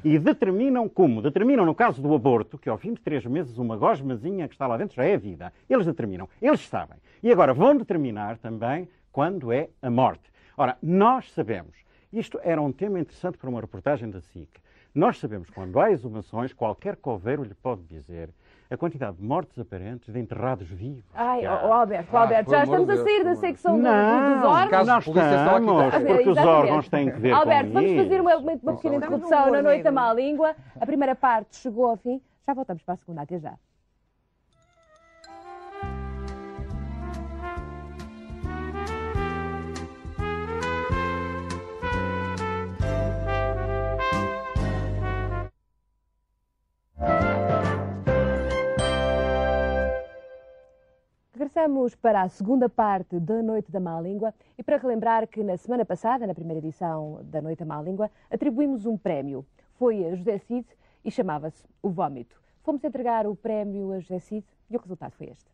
e determinam como? Determinam, no caso do aborto, que ao fim de três meses uma gosmazinha que está lá dentro já é vida. Eles determinam, eles sabem. E agora vão determinar também quando é a morte. Ora, nós sabemos, isto era um tema interessante para uma reportagem da SIC. Nós sabemos quando há exumações, qualquer coveiro lhe pode dizer a quantidade de mortes aparentes de enterrados vivos. Ai, há. ó, Alberto, Ah, Alberto, já estamos a sair da secção do- Não, dos órgãos. não estamos, porque os órgãos têm que ver Alberto, com vamos fazer uma, uma, uma pequena introdução na Noite da. Má Língua. A primeira parte chegou ao fim. Já voltamos para a segunda. Até já. Estamos para a segunda parte da Noite da Má Língua e para relembrar que na semana passada, na primeira edição da Noite da Má Língua, atribuímos um prémio. Foi a José Cid e chamava-se O Vómito. Fomos entregar o prémio a José Cid e o resultado foi este.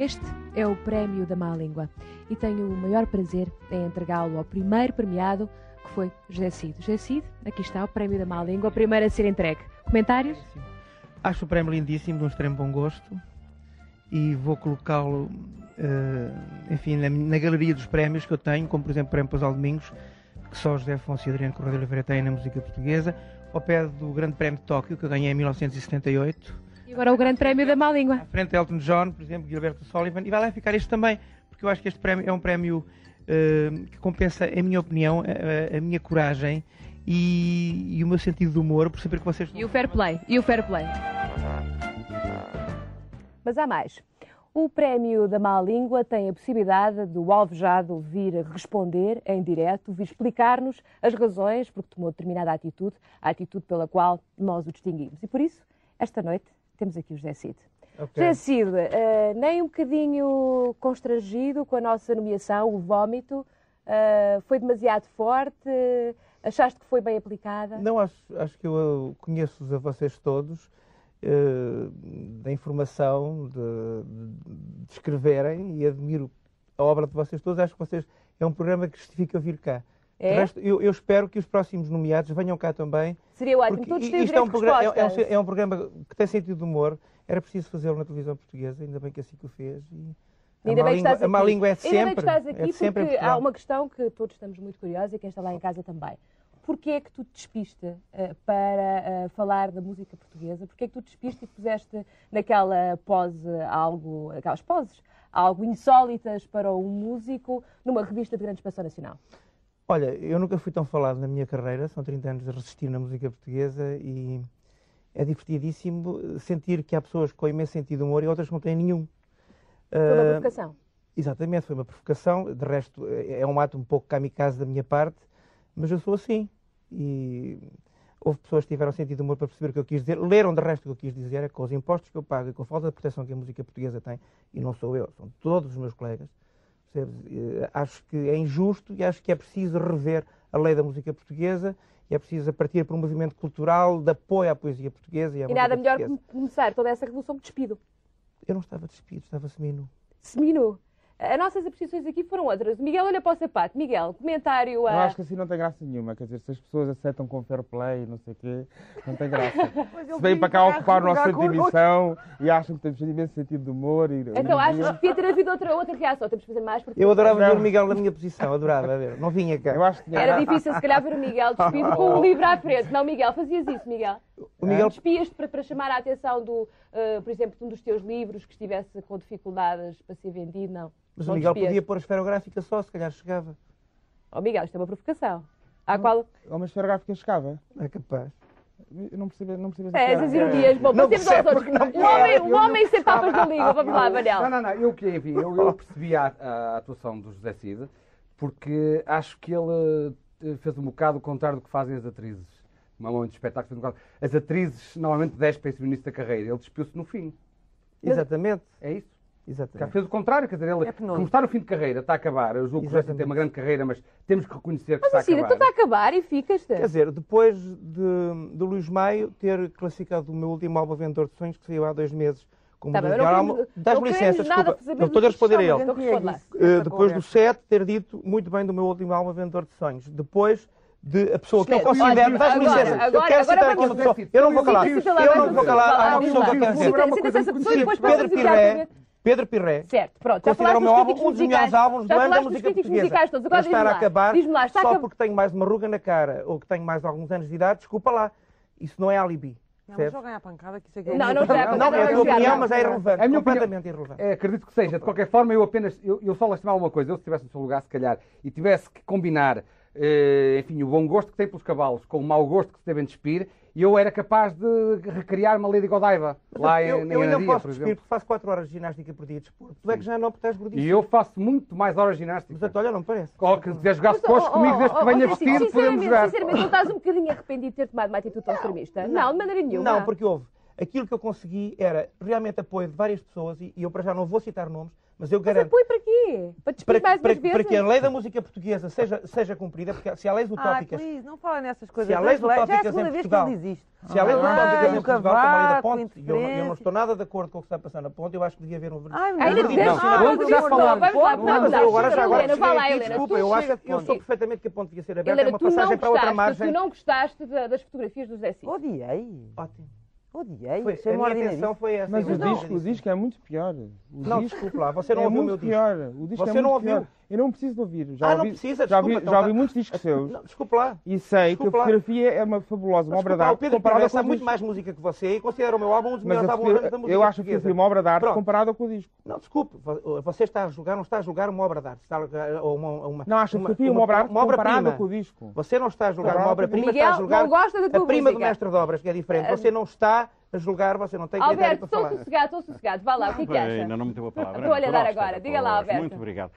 Este é o prémio da má língua e tenho o maior prazer em entregá-lo ao primeiro premiado, que foi José Cid. José Cid, aqui está o prémio da má língua, o primeiro a ser entregue. Comentários? Acho o prémio lindíssimo, de um extremo bom gosto. E vou colocá-lo, eh, enfim, na, na galeria dos prémios que eu tenho, como por exemplo o Prémio Pasal Domingos, que só José Afonso e Adriano Correia de Oliveira têm na música portuguesa, ao pé do Grande Prémio de Tóquio, que eu ganhei em 1978, E agora o grande prémio da má língua. à frente Elton John, por exemplo, Gilberto Sullivan, e vai lá ficar este também, porque eu acho que este prémio é um prémio eh, que compensa, em minha opinião, a- a minha coragem e, e o meu sentido de humor, por saber que vocês E o fair play. E o fair play. Mas há mais. O prémio da má língua tem a possibilidade do alvejado vir responder em direto, vir explicar-nos as razões porque tomou determinada atitude, a atitude pela qual nós o distinguimos. E por isso, esta noite, temos aqui o José Cid. José Cid, eh, nem um bocadinho constrangido com a nossa nomeação, o vómito, eh, foi demasiado forte, achaste que foi bem aplicada? Não, acho, acho que eu conheço-os a vocês todos, eh, da informação, de, de, escreverem e admiro a obra de vocês todos. Acho que vocês é um programa que justifica vir cá. É? resto, eu, eu espero que os próximos nomeados venham cá também. Seria ótimo, porque todos têm isto é um, programa, é, é um, é um programa que tem sentido de humor. Era preciso fazê-lo na televisão portuguesa, ainda bem que assim que o fez. E Ainda má bem que língua, estás a má língua é Ainda sempre. bem que estás aqui é porque há uma questão que todos estamos muito curiosos e quem está lá em casa também. Porquê é que tu te despiste eh, para eh, falar da música portuguesa? Porquê é que tu te despiste e puseste naquela pose algo, aquelas poses, algo insólitas para um músico numa revista de grande expansão nacional? Olha, eu nunca fui tão falado na minha carreira, são 30 anos de resistir na música portuguesa e é divertidíssimo sentir que há pessoas com imenso sentido de humor e outras que não têm nenhum. Foi uma Ah, provocação. exatamente, foi uma provocação, de resto é é um ato um pouco kamikaze da minha parte, mas eu sou assim. E houve pessoas que tiveram sentido de humor para perceber o que eu quis dizer, leram de resto o que eu quis dizer, é com os impostos que eu pago e com a falta de proteção que a música portuguesa tem, e não sou eu, são todos os meus colegas, percebes? Eh, Acho que é injusto e acho que é preciso rever a lei da música portuguesa e é preciso partir por um movimento cultural de apoio à poesia portuguesa e à E nada melhor que começar toda essa revolução de despido. Eu não estava despido, estava seminu. Seminu. As nossas apreciações aqui foram outras. O Miguel olha para o sapato. Miguel, comentário Eu a. acho que assim não tem graça nenhuma. Quer dizer, se as pessoas aceitam com fair play e não sei o quê, não tem graça. Se vêm para cá ocupar o nosso centro de emissão e acham que temos imenso sentido de humor. E, Então acho que devia ter havido outra, outra reação. Temos que fazer mais porque Eu adorava ver Não. o Miguel na minha posição, adorava ver. Não vinha cá. Eu acho que tinha Era difícil, se calhar, ver o Miguel despido com um livro à frente. Não, Miguel, fazias isso, Miguel. O Miguel Despias-te para, para chamar a atenção, do, eh, por exemplo, de um dos teus livros que estivesse com dificuldades para ser vendido, não. Mas não o Miguel despias. podia pôr a esferográfica só, se calhar chegava. Oh, Miguel, isto é uma provocação. À qual. Há uma esferográfica chegava. É capaz. Eu não percebo, não percebo essa É, essas ironias. Bom, Não passemos aos outros. não O homem, o homem sem papas na língua. Vamos lá, Manel. Não, não, não. Eu, que, enfim, eu, eu percebi a, a atuação do José Cid porque acho que ele eh, fez um bocado o contrário do que fazem as atrizes. No momento de espetáculo, as atrizes normalmente despem-se no início da carreira. Ele despiu-se no fim. Exatamente. É isso. Exatamente. fez o contrário, quer dizer, ele, É como está no fim de carreira, está a acabar. Eu julgo que o José Cid tem uma grande carreira, mas temos que reconhecer que Mas está a assim, tu acabar. está a acabar e ficas-te. Quer dizer, depois de, de Luís Maio ter classificado o meu último álbum Vendedor de Sonhos, que saiu há dois meses, como Tá bem, mas não das não licença, desculpa, eu estou a responder a que ele. Então responde. Eh, depois do 7, ter dito muito bem do meu último álbum Vendedor de Sonhos. Depois de a pessoa que eu considero. Dás-me agora- licença. agora- eu quero citar aqui uma pessoa. Eu não vou calar. Eu não vou calar vá, a vamos pessoa que eu quero dizer. cita essa pessoa e depois Pedro Pirré. Pedro Pirré. Certo, pronto. Já Considero o falaste meu dos álbum um dos melhores álbuns do ano da falaste dos música críticos portuguesa. musicais todos. Agora estar diz-me a lá. acabar lá, a só porque tenho mais uma ruga na cara ou que tenho mais alguns anos de idade, desculpa lá. Isso não é alibi. Não, mas jogam à pancada, que isso é que Não, não pancada, Não, é a não tua jogar, opinião, não. mas é irrelevante. A minha opinião- completamente irrelevante. É, acredito que seja. De qualquer forma, eu apenas. Eu, eu só lastimava uma coisa. Eu, se estivesse no seu lugar, se calhar, e tivesse que combinar, enfim, o bom gosto que tem pelos cavalos com o mau gosto que se devem despir, eu era capaz de recriar uma Lady Godiva lá em, eu, em eu ainda Anadia, posso por despir exemplo. porque faço 4 horas de ginástica por dia de desporto. Tu é que já não, estás gordíssimo. E eu faço muito mais horas de ginástica. Portanto, olha, não me parece. Ou que se quiser jogar Mas, supostos oh, comigo, oh, desde que oh, venha oh, vestido, sinceramente, podemos jogar. Sinceramente, não estás um bocadinho arrependido de ter tomado uma atitude tão extremista? Não, de maneira nenhuma. Não, porque houve. aquilo que eu consegui era realmente apoio de várias pessoas, e, e eu para já não vou citar nomes, mas eu Mas garanto apoio para quê? Para despedir para, mais para, vezes? para que a lei da música portuguesa seja, seja cumprida, porque se há leis utópicas, please, não fala nessas coisas. Se há leis Já é a utópicas em segunda vez que Portugal. ele diz isto. se há leis Ah, utópicas em o Portugal, como a lei da ponte, e eu, não- eu não estou nada de acordo com o que está passando na ponte, eu acho que devia haver um Ai, Ainda não, dizemos não, que não, a não, ponte não, já não, falamos. não, Vamos lá, não, Não, vamos mas lá. eu agora já agora cheguei aqui, desculpa, eu acho que eu ponto. perfeitamente que a ponte devia ser aberta, é uma não passagem para outra margem. tu não gostaste da- das fotografias do José Cid. Odiei. Ótimo. Odiei. Foi, Achei a minha intenção ordinarice. foi essa. Mas eu o disco, o disco é muito pior. O Não, disco desculpe lá, você não é ouviu o muito meu disco. pior. O disco Você é muito não ouviu? pior. Eu não preciso de ouvir. Já Ah, não ouvi, precisa, já ouvi, desculpa, então já ouvi tá- muitos discos seus. Não, desculpe lá. E sei Desculpa que a lá. fotografia é uma fabulosa, uma obra Desculpa de lá, o arte Pedro comparada Pires com muito mais música que você e considera o meu álbum um dos melhores álbuns da música eu acho que a fotografia é uma obra de arte Pronto. comparada com o disco. Não, desculpe, vo- você está a julgar, não está a julgar uma obra de arte, está a julgar uma, uma, Não, acho que a fotografia é uma obra de arte uma obra comparada prima. com o disco. Você não está a julgar Comparada uma obra-prima, está a Miguel julgar não gosta da tua a prima do mestre de obras, que é diferente. Você não está a julgar, você não tem critério Alberto, estou sossegado, estou sossegado. Vá lá, o que é que acha? Ainda não me deu a palavra. Antes. dar agora. Diga lá. Alberto. Muito obrigado.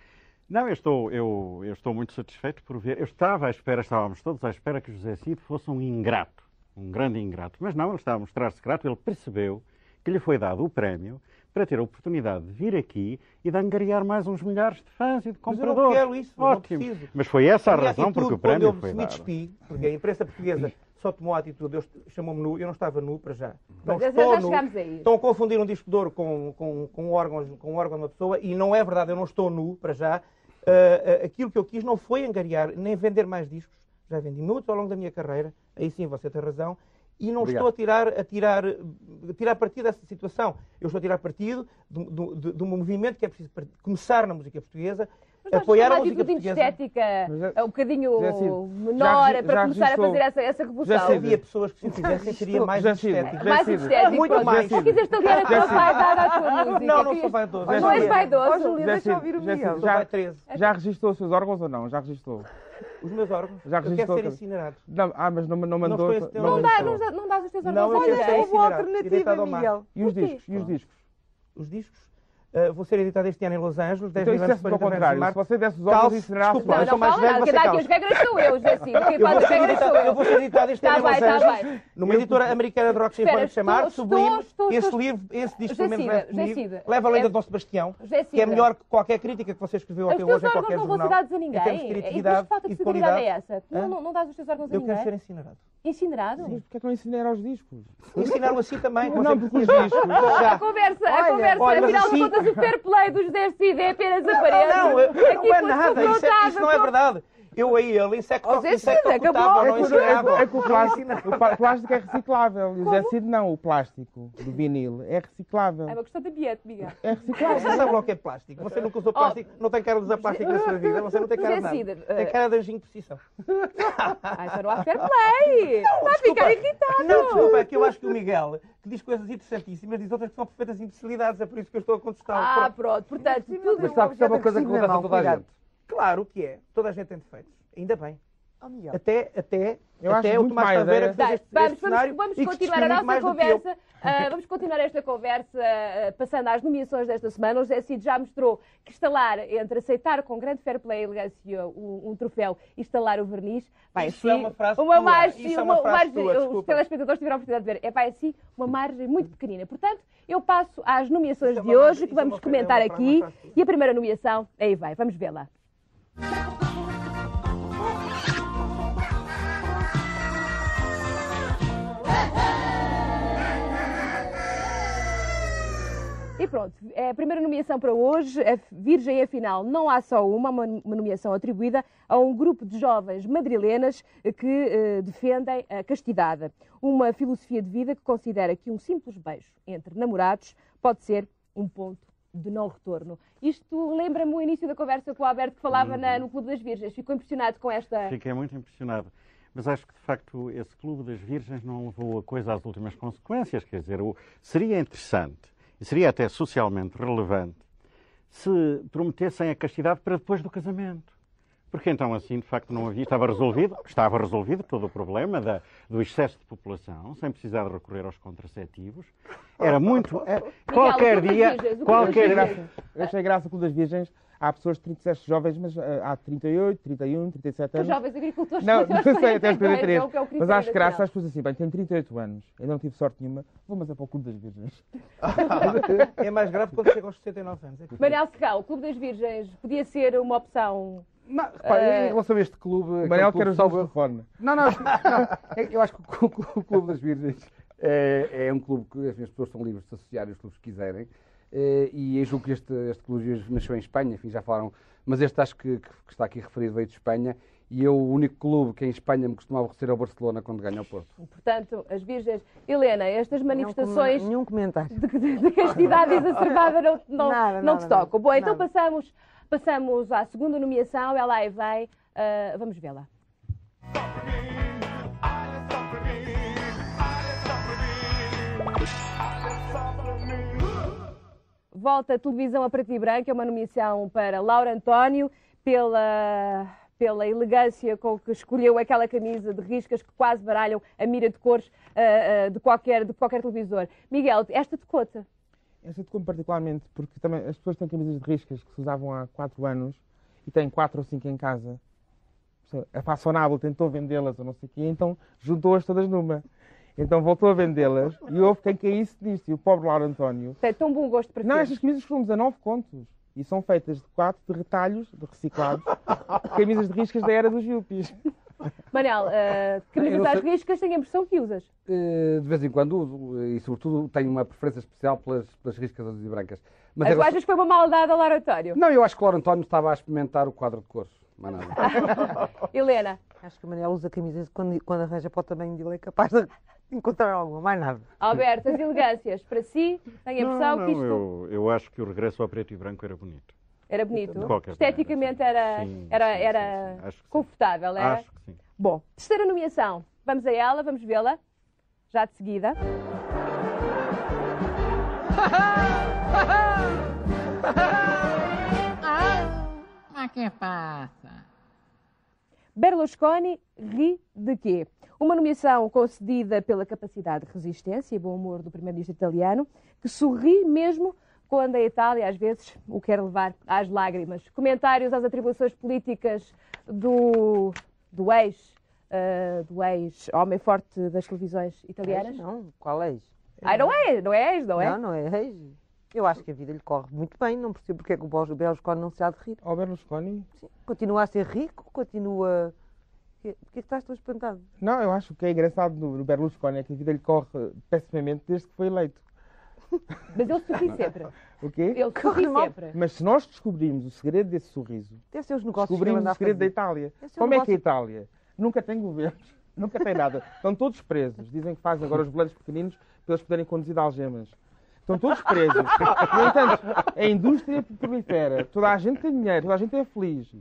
Não, eu estou, eu, eu estou muito satisfeito por ver. Eu estava à espera, estávamos todos à espera que José Cid fosse um ingrato, um grande ingrato. Mas não, ele está a mostrar-se grato. Ele percebeu que lhe foi dado o prémio para ter a oportunidade de vir aqui e de angariar mais uns milhares de fãs e de Mas eu não compradores. quero isso, não Ótimo. preciso. Mas foi essa a razão atitude, porque o quando prémio eu foi me dado. despi, porque a imprensa portuguesa só tomou a atitude, Deus chamou-me nu, eu não estava nu para já. Não Mas já- estou já nu. chegámos aí. Estão a confundir um disco de ouro com, com, com, órgãos, com um órgão de uma pessoa e não é verdade, eu não estou nu para já. Ah, aquilo que eu quis não foi angariar, nem vender mais discos, já vendi muitos ao longo da minha carreira, aí sim você tem razão, e não Obrigado. estou a tirar, a, tirar, a tirar partido dessa situação. Eu estou a tirar partido de, de, de, um movimento que é preciso começar na música portuguesa, Mas apoiar a uma música atitude portuguesa. estética Mas é- é um bocadinho Cid, menor já- para já começar a fazer essa, essa revolução. Cid, Havia pessoas que se fizessem seria mais estético. Mais estético, Muito mais. Se quiseres aliar a tua vaidade à tua música. Não, não sou vaidoso. Não és vaidoso. Júlia, deixa eu ouvir o Miguel. Já- vai 13. Já registrou os seus órgãos ou não? Já registrou? Os meus órgãos. Já eu quero ser incinerados. Não, ah, mas não, não mandou. a- Não, Não, dá, não não, dá- não dás os teus Não, órgãos eu a quero ser ninguém. Houve incinerado. E alternativa. Miguel. E os discos? E os discos? Os discos. Ah, vou ser editado este ano em Los Angeles. 10 Então mil isso anos é ao contrário. Se você desse os órgãos e incinerasse desculpa, Não, eu não mais velho, você Quem dá aqui calça. as regras sou eu, José Cid. Quem Eu faz vou as ser regras sou editado, eu eu. vou ser editado este Tá ano em Los bem, tá Angeles, bem. numa editora americana de rock sinfónico estou- Sublime. Esse livro, esse disco pelo menos Leva a lenda é- de Dom Sebastião, José que é melhor que qualquer crítica que você escreveu Os até teus hoje em órgãos qualquer não vão ser jornal. dados a Em termos de ninguém. E criatividade que falta e de de credibilidade é qualidade. essa? Tu não, não, não dás os teus órgãos a Eu quero ser ninguém? incinerado. Incinerado? Sim, Porquê é que não incinera os discos? Ensinaram assim também. Não, você porque os discos- A conversa, a conversa, afinal de contas, o fair play do José Cid é apenas aparente. Não, eu- Aqui não é nada. Isso, é- isso não é verdade. Eu a ele, insecto, Ó, Zé insecto Cid, acabou. ocultável, É não o- ensinava. é que o plástico, o plástico é reciclável. E o Zé Cid não. O plástico do vinil é reciclável. É uma questão de bilhete, Miguel. É reciclável. Você sabe lá o que é plástico? Você nunca usou plástico, não tem cara de usar plástico na sua vida, você não tem cara de nada. Cid, eh, Tem cara de anjinho de precisão. Ah, então não há fair play. Vai ficar irritado. Não, desculpa, é que eu acho que o Miguel, que diz coisas interessantíssimas, diz outras que são perfeitas imbecilidades, é por isso que eu estou a contestá-lo. Ah, Pronto. Portanto, tudo... Mas sabe que é uma coisa que acontece a toda a gente. Claro que é, toda a gente tem defeitos, ainda bem. Miguel. Até, até, Eu acho até o Tomás mais, Taveira é. que fez este, vamos, este cenário vamos, vamos continuar a nossa conversa. ah, vamos continuar esta conversa ah, passando às nomeações desta semana. O José Cid já mostrou que estalar entre aceitar com grande fair play e elegância um, um troféu e estalar o verniz vai Isso assim é uma frase uma tua. margem, Isso é uma uma frase margem- tua, os telespectadores tiveram a oportunidade de ver, é vai assim uma margem muito pequenina. Portanto, eu passo às nomeações é de hoje que é vamos comentar é frase- aqui e a primeira nomeação aí vai, vamos vê-la. E pronto, é a primeira nomeação para hoje, a Virgem afinal não há só uma, uma uma nomeação atribuída a um grupo de jovens madrilenas que eh, defendem a castidade. Uma filosofia de vida que considera que um simples beijo entre namorados pode ser um ponto de não retorno. Isto lembra-me o início da conversa com o Alberto que falava na- no Clube das Virgens. Ficou impressionado com esta... Fiquei muito impressionado. Mas acho que, de facto, esse Clube das Virgens não levou a coisa às últimas consequências. Quer dizer, seria interessante e seria até socialmente relevante se prometessem a castidade para depois do casamento. Porque então assim de facto não havia, estava resolvido, estava resolvido todo o problema da, do excesso de população, sem precisar de recorrer aos contraceptivos. Era muito. é, qualquer Clube das dia, qualquer. Virgens. Eu achei graça o Clube das Virgens. Há pessoas de 37 jovens, mas eh, há 38, 31, 37 Os anos. jovens agricultores Não, não sei, até aos 43, 43. é o é Mas acho graça às pessoas assim, bem, tenho 38 anos, ainda não tive sorte nenhuma, vou mas é para o Clube das Virgens. É mais grave quando chega aos 69 anos. É que- Manel Serrão, o Clube das Virgens podia ser uma opção. Não, repara, em relação a este clube. O aquele Manel clube quer os salvo- forma. Não, não, não, é- eu acho que o, Clu- o Clube das Virgens é, é um clube que as pessoas são livres de se associar aos clubes que quiserem. eh, E eu julgo que este, este Clube nasceu em Espanha, enfim, já falaram, mas este acho que, que- está aqui referido veio de Espanha. E eu, o único clube que em Espanha me costumava receber é o Barcelona quando ganha o Porto. Portanto, as Virgens. Helena, estas manifestações Nenhum, comentário. de, de- de castidade exacerbada não, não, Nada, não nada, te tocam. Bom, nada. então passamos, passamos à segunda nomeação. Ela aí vem. ah, vamos vê-la. Volta a televisão a preto e branco, é uma nomeação para Laura António pela, pela elegância com que escolheu aquela camisa de riscas que quase baralham a mira de cores ah, ah, de, qualquer, de qualquer televisor. Miguel, esta tocou-te? Essa tocou-me particularmente porque também as pessoas têm camisas de riscas que se usavam há 4 anos e têm 4 ou 5 em casa. A Façonável tentou vendê-las ou não sei o quê, então juntou-as todas numa. Então voltou a vendê-las e houve quem caísse nisto. E o pobre Lauro António. Tem tão bom gosto para Não, ti. estas camisas custam 19 contos. E são feitas de 4 de retalhos, de reciclados, de camisas de riscas da era dos yuppies. Manel, camisas não às sei- riscas, tenho a impressão que usas. Eh, De vez em quando uso, e sobretudo tenho uma preferência especial pelas, pelas riscas azuis e brancas. Mas As relação- achas que foi uma maldade ao Laura António? Não, eu acho que o Lauro António estava a experimentar o quadro de cores. Helena, Acho que a Manel usa camisas quando, quando arranja para o tamanho dele é capaz de encontrar alguma, mais nada. Alberto, as elegâncias, para si, tenho a impressão Não, que não, isto eu, eu acho que o regresso ao preto e branco era bonito. Era bonito. Esteticamente maneira, era, sim. Era, sim, era sim, sim. Que confortável, era? Acho que sim. Bom, terceira nomeação. Vamos a ela, vamos vê-la. Já de seguida. Ma che passa? Berlusconi ri de quê? Uma nomeação concedida pela capacidade de resistência e bom humor do primeiro-ministro italiano, que sorri mesmo quando a Itália, às vezes, o quer levar às lágrimas. Comentários às atribuições políticas do, do ex, eh, do ex-homem forte das televisões italianas? Ex, não, qual ex? Ai, não é, não é ex, não é? Não, não é ex. Eu acho que a vida lhe corre muito bem, não percebo porque é que o Berlusconi não se há de rir. Ao Berlusconi, Sim, continua a ser rico, continua... Porquê porquê que estás tão espantado? Não, eu acho que é engraçado no, no Berlusconi é que a vida lhe corre pessimamente desde que foi eleito. Mas ele sorri sempre. O quê? Ele sorri sempre. Mas se nós descobrirmos o segredo desse sorriso, Deve ser os negócios que ele descobrimos o segredo da. Itália. É Como é que a Itália nunca tem governos, nunca tem nada. Estão todos presos. Dizem que fazem agora os volantes pequeninos para eles poderem conduzir de algemas. Estão todos presos. No entanto, a indústria prolifera. Toda a gente tem dinheiro, toda a gente é feliz.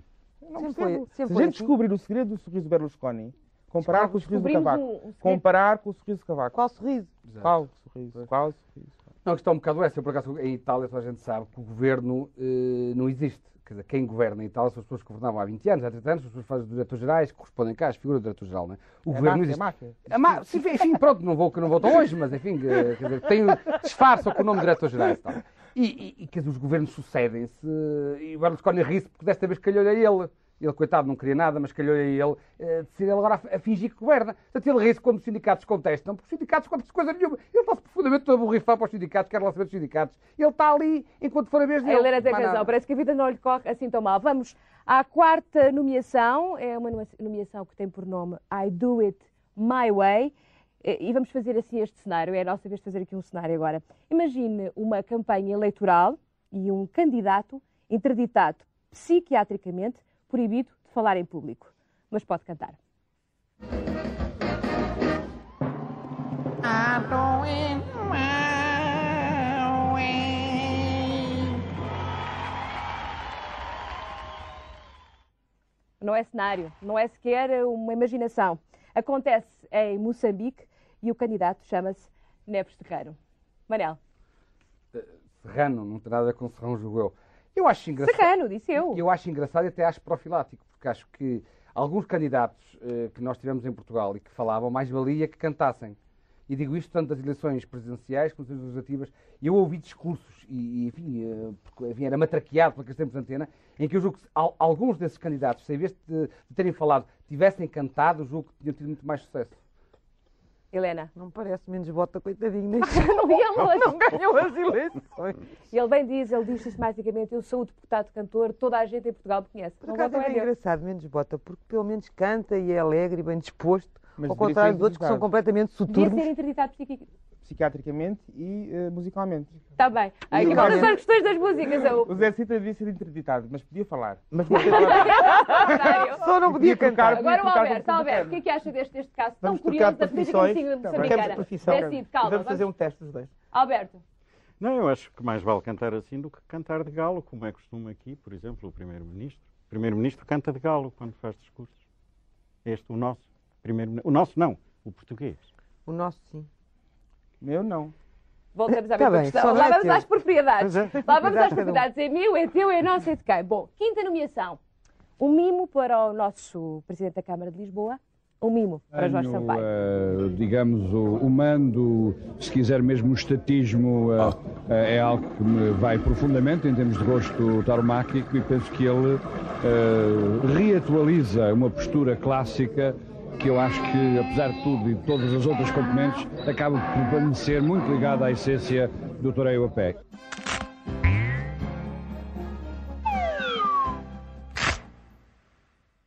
Não Sempre percebo. foi- sempre Se a gente assim. descobrir o segredo do sorriso Berlusconi, comparar com o sorriso do Cavaco, um- um comparar com o sorriso do Cavaco. Qual sorriso? Qual sorriso? Qual sorriso? Não, a questão é um bocado essa. Eu, por acaso, em Itália, toda a gente sabe que o governo eh, não existe. Quer dizer, quem governa em Itália são as pessoas que governavam há 20 anos, há 30 anos, as pessoas fazem os diretores gerais, que correspondem cá às figuras do diretor geral. Não é? O É governo não máfia, existe. é máfia. Má- sim, enfim, pronto, não vou, não vou tão longe, mas enfim, eh, quer dizer, tem, disfarçam com o nome de diretor-gerais e tal. E, e, e, quer dizer, os governos sucedem-se e o Berlusconi ri-se porque desta vez calhou-lhe a ele. Ele, coitado, não queria nada, mas calhou-lhe a ele eh, ele agora a, a fingir que governa. Portanto, ele ri-se quando os sindicatos contestam, porque os sindicatos contestam coisa nenhuma. Ele está-se profundamente a borrifar para os sindicatos, quer lá saber dos sindicatos. Ele está ali enquanto for a vez dele. Helena tem razão, nada. parece que a vida não lhe corre assim tão mal. Vamos à quarta nomeação, é uma nome- nomeação que tem por nome I Do It My Way. E vamos fazer assim este cenário, é a nossa vez de fazer aqui um cenário agora. Imagine uma campanha eleitoral e um candidato interditado psiquiatricamente, proibido de falar em público. Mas pode cantar. It my way. Não é cenário, não é sequer uma imaginação. Acontece em Moçambique e o candidato chama-se Neves Terreiro. Manel. Serrano, não tem nada a ver com Serrão, julgo eu. Eu acho engraçado. Sacano, disse eu. Eu acho engraçado e até acho profilático, porque acho que alguns candidatos eh, que nós tivemos em Portugal e que falavam mais valia que cantassem. E digo isto tanto das eleições presidenciais como das legislativas. Eu ouvi discursos, e, e, enfim, eh, porque, enfim, era matraqueado pelos tempos de antena, em que eu julgo que al- alguns desses candidatos, se em vez de, de terem falado, tivessem cantado, julgo que tinham tido muito mais sucesso. Helena. Não parece menos bota, coitadinho. Nem Não ia longe. não ganhou as eleições. E ele bem diz, ele diz sistematicamente, eu sou o deputado cantor, toda a gente em Portugal me conhece. Por acaso é engraçado, menos bota, porque pelo menos canta e é alegre e bem disposto. Mas ao contrário dos outros que são completamente Devia soturbos. ser interditado Psiquiatricamente e eh, musicalmente. Está bem. Aqui E vão agora- as questões das músicas. Eu... O Zé Cita devia ser interditado, mas podia falar. Mas Só não podia Podia cantar. Agora o Alberto, Alberto, o que é que acha deste, deste caso tão vamos curioso trocar da de política moçambicana? profissão. Decide, calma. Vamos fazer um teste dos dois. Alberto, Não, eu acho que mais vale cantar assim do que cantar de galo, como é costume aqui, por exemplo, o Primeiro-Ministro. O Primeiro-Ministro canta de galo quando faz discursos. Este, o nosso. Primeiro, o nosso não, o português. O nosso sim. Meu não. voltamos à Tá mesma bem, questão. não Lá vamos às propriedades. É. Lá vamos às propriedades. É meu, é teu, é nosso, é de quem? Bom, quinta nomeação. Um mimo para o nosso Presidente da Câmara de Lisboa. Um mimo para Jorge Sampaio. eh, digamos, o, o mando, se quiser mesmo o estatismo, eh, eh, é algo que me vai profundamente em termos de gosto tauromáquico e penso que ele eh, reatualiza uma postura clássica que eu acho que, apesar de tudo e de todas as outras componentes, acaba por permanecer muito ligada à essência do toreio a pé.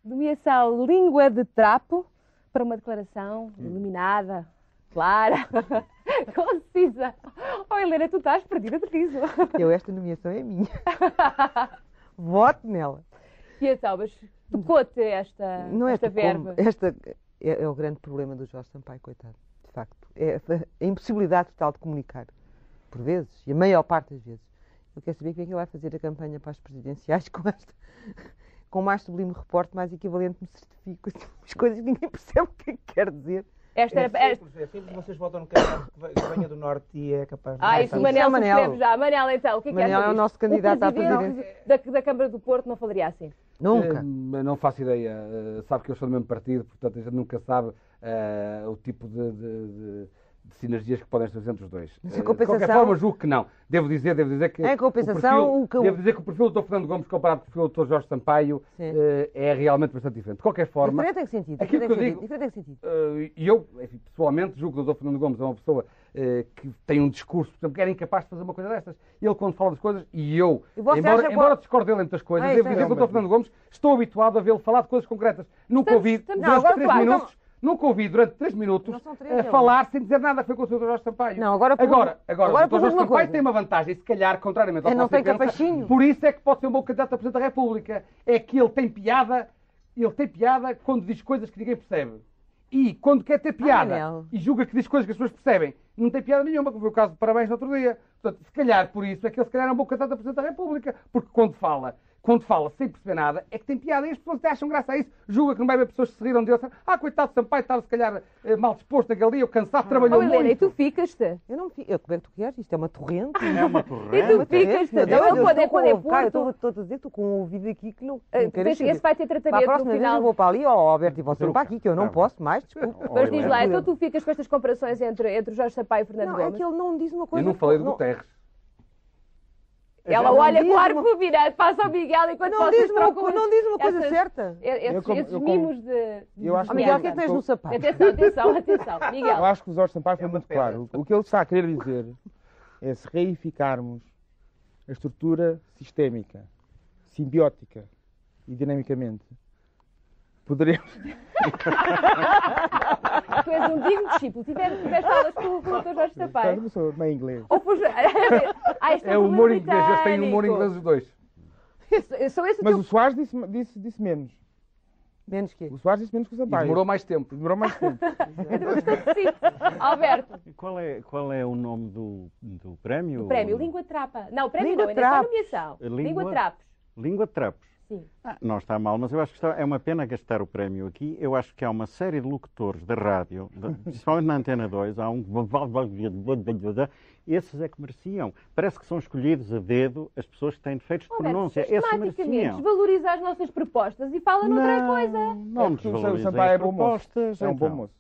Nomeação língua de trapo para uma declaração iluminada, clara, concisa. Oh, Helena, tu estás perdida de riso. Eu, esta nomeação é minha. Vote nela. E então, mas tocou-te esta, Não é esta tocou-me. verba? Esta é, é o grande problema do Jorge Sampaio, coitado. De facto. É a impossibilidade total de comunicar. Por vezes. E a maior parte das vezes. Eu quero saber como é que ele vai fazer a campanha para as presidenciais com esta. Com mais sublime reporte, mais equivalente me certifico. As coisas que ninguém percebe o que é que quer dizer. Esta É era, esta- simples, é simples. Vocês votam no candidato que ve- que venha do Norte e é capaz de... Ah, isso o Manel é o Manel. já. Manel, então, o que é que Manel achas é o disto? nosso candidato à presidente Da, da Câmara do Porto não falaria assim. Nunca. Eh, não faço ideia. Eh, sabe que eu sou do mesmo partido, portanto a gente nunca sabe eh, o tipo de, de- de- de sinergias que podem estar entre os dois. Mas, Eh, em de qualquer compensação- forma, julgo que não. Devo dizer, devo dizer que. Em compensação, o perfil, o que Devo dizer que o perfil do Dr. Fernando Gomes comparado com o perfil do Dr. Jorge Sampaio eh, é realmente bastante diferente. De qualquer forma. Diferente em que sentido? aquilo Diferente que eu digo- Diferente em que sentido? Eh, E eu, enfim, pessoalmente, julgo que o Dr. Fernando Gomes é uma pessoa eh, que tem um discurso, por exemplo, que era incapaz de fazer uma coisa destas. Ele, quando fala das coisas, e eu, E embora, acha embora discorde dele em muitas coisas, Ah, devo é dizer que o. Dr. Fernando Gomes, estou habituado a vê-lo falar de coisas concretas. Nunca ouvi, estamos- durante Não, três então- minutos, nunca ouvi durante três minutos Não são três, a é falar sem dizer nada. Foi com o Sr. Jorge Sampaio. Não, agora pergunto- agora, agora, agora o Dr. pergunto Jorge Sampaio coisa. tem uma vantagem, se calhar, contrariamente ao É, que você pensa, capachinho. por isso é que pode ser um bom candidato a Presidente da República. É que ele tem piada, ele tem piada quando diz coisas que ninguém percebe. E quando quer ter piada Manel. e julga que diz coisas que as pessoas percebem, não tem piada nenhuma, como foi o caso de Parabéns no outro dia. Portanto, se calhar por isso é que ele se calhar é um bom candidato a Presidente da República. Porque quando fala, quando fala sem perceber nada, é que tem piada e as pessoas até acham graça a isso. Julga que não vai haver pessoas que se riram dele. Ah, coitado de Sampaio, estava se calhar eh, mal disposto naquele dia, eu cansado, trabalhou Oh, Helena, e muito. tu ficas-te? Eu não fico. Eu, como é que tu queres? Isto é uma torrente. É uma E torrente. tu ficas-te? Eu, eu é quando é com- Cara, eu estou- a dizer, estou com um ouvido aqui que não, eh, não quero esse vai ter Para a tratamento no próxima vez eu vou para ali, ó Alberto, e você para aqui, que eu não Tá posso mais, desculpe. Mas diz lá, então tu ficas com estas comparações entre, entre o Jorge Sampaio e o Fernando Não, é Gomes? que ele não diz uma Eu coisa. não falei do não- Guterres. Ela olha com ar uma- fulminante, passa ao Miguel enquanto Não diz, uma, trocam não diz uma coisa essas- certa. Esses, Eu como- esses eu como- mimos de. Eu acho que- Miguel, o que é que tens no sapato? Atenção, atenção, atenção. Eu Miguel, acho que o Jorge Sampaio foi É muito claro. O que ele está a querer dizer é se reificarmos a estrutura sistémica, simbiótica e dinamicamente, poderemos. tu és um digno discípulo. Tiveste, tiveste aulas com, com o Dr. Jorge Eu Sampaio. não sou meio inglês. Ou foste... ah, isto É um humor inglês, eles têm humor inglês os dois. Eu Sou esse Mas teu... o Soares disse, disse, disse menos. Menos que. O Soares disse menos que o E Sampaio. demorou mais tempo. Demorou mais tempo. Sim. Alberto, Qual é, qual é o nome do, do prémio? o prémio Língua Trapa. Não, o prémio Língua não, ainda está Trapos. nomeação. Língua- Língua Trapos. Língua de Trapos. Sim. Ah, não está mal, mas eu acho que está- é uma pena gastar o prémio aqui. Eu acho que há uma série de locutores da rádio, de- principalmente na Antena 2, há um. Esses é que mereciam. Parece que são escolhidos a dedo as pessoas que têm defeitos de Roberto, pronúncia. Esses mereciam. desvaloriza as nossas propostas e fala noutra coisa. Não É é as bom moço. propostas. É um bom então. moço.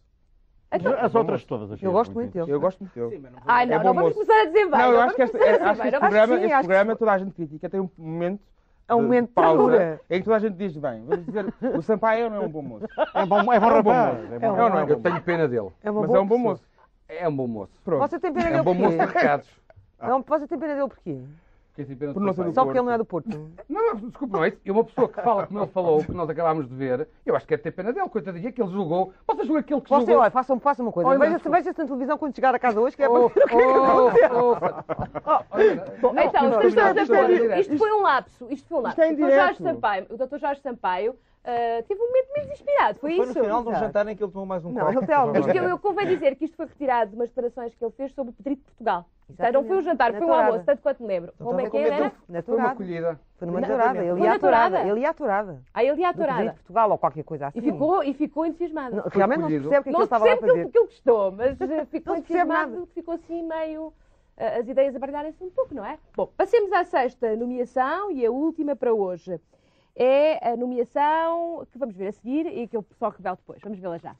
Então, As outras todas Eu gosto muito dele. Eu gosto muito dele. ai, não, é não vamos moço. começar a dizer bem. Não, eu acho que este, é- acho que este programa, sim, este programa toda a gente critica. Tem um momento É um de momento de pausa em que toda a gente diz bem. Vamos dizer, o Sampaio não é um bom moço. É bom, é bom É um bom rapaz. moço. é bom É um não é Eu bom tenho pena dele. É Mas é um bom moço. É um bom moço. Pronto. Você tem pena É dele um bom moço de recados. Não, você tem pena dele porquê? Pena Por do não ser Sampaio? do Só porque ele não é do Porto. Não, não, desculpe, não é isso. E uma pessoa que fala como ele falou, que nós acabámos de ver, eu acho que é ter pena dele, coitadinha, que ele julgou. Você julga aquele que Você, julgou. olha, faça, faça uma coisa. Veja-se veja na televisão quando chegar a casa hoje, que é Oh, para... oh, oh, Bom, Não, então, não, o Dr. isto é- Jorge isto é Sampaio- direto. isto foi um lapso. Isto foi um lapso. Isto é o Dr. Jorge. Sampaio, o Dr. Jorge Sampaio ah, teve um momento meio desesperado. Foi, Foi isso? no final de um jantar em que ele tomou mais um Não, copo. algum- Mas que eu, eu convém dizer que isto foi retirado de umas declarações que ele fez sobre o Pedrito de Portugal. Portanto, não foi um jantar, Na foi um almoço, tanto quanto me lembro. Então Como é que era? Na Foi uma. Foi numa Exatamente. tourada. Ele Foi ia tourada? Ele ia à tourada. Aí ele ia tourada. de Portugal ou qualquer coisa assim. E ficou, e ficou entusiasmado. Não, realmente não se percebe o que é que Não ele se estava a percebe que ele, fazer. que ele gostou, mas eh, ficou Não se percebe entusiasmado, ficou assim meio. eh, as ideias a baralharem-se um pouco, não é? Bom, passemos à sexta nomeação e a última para hoje. É a nomeação que vamos ver a seguir e que eu só revelo depois. Vamos vê-la já.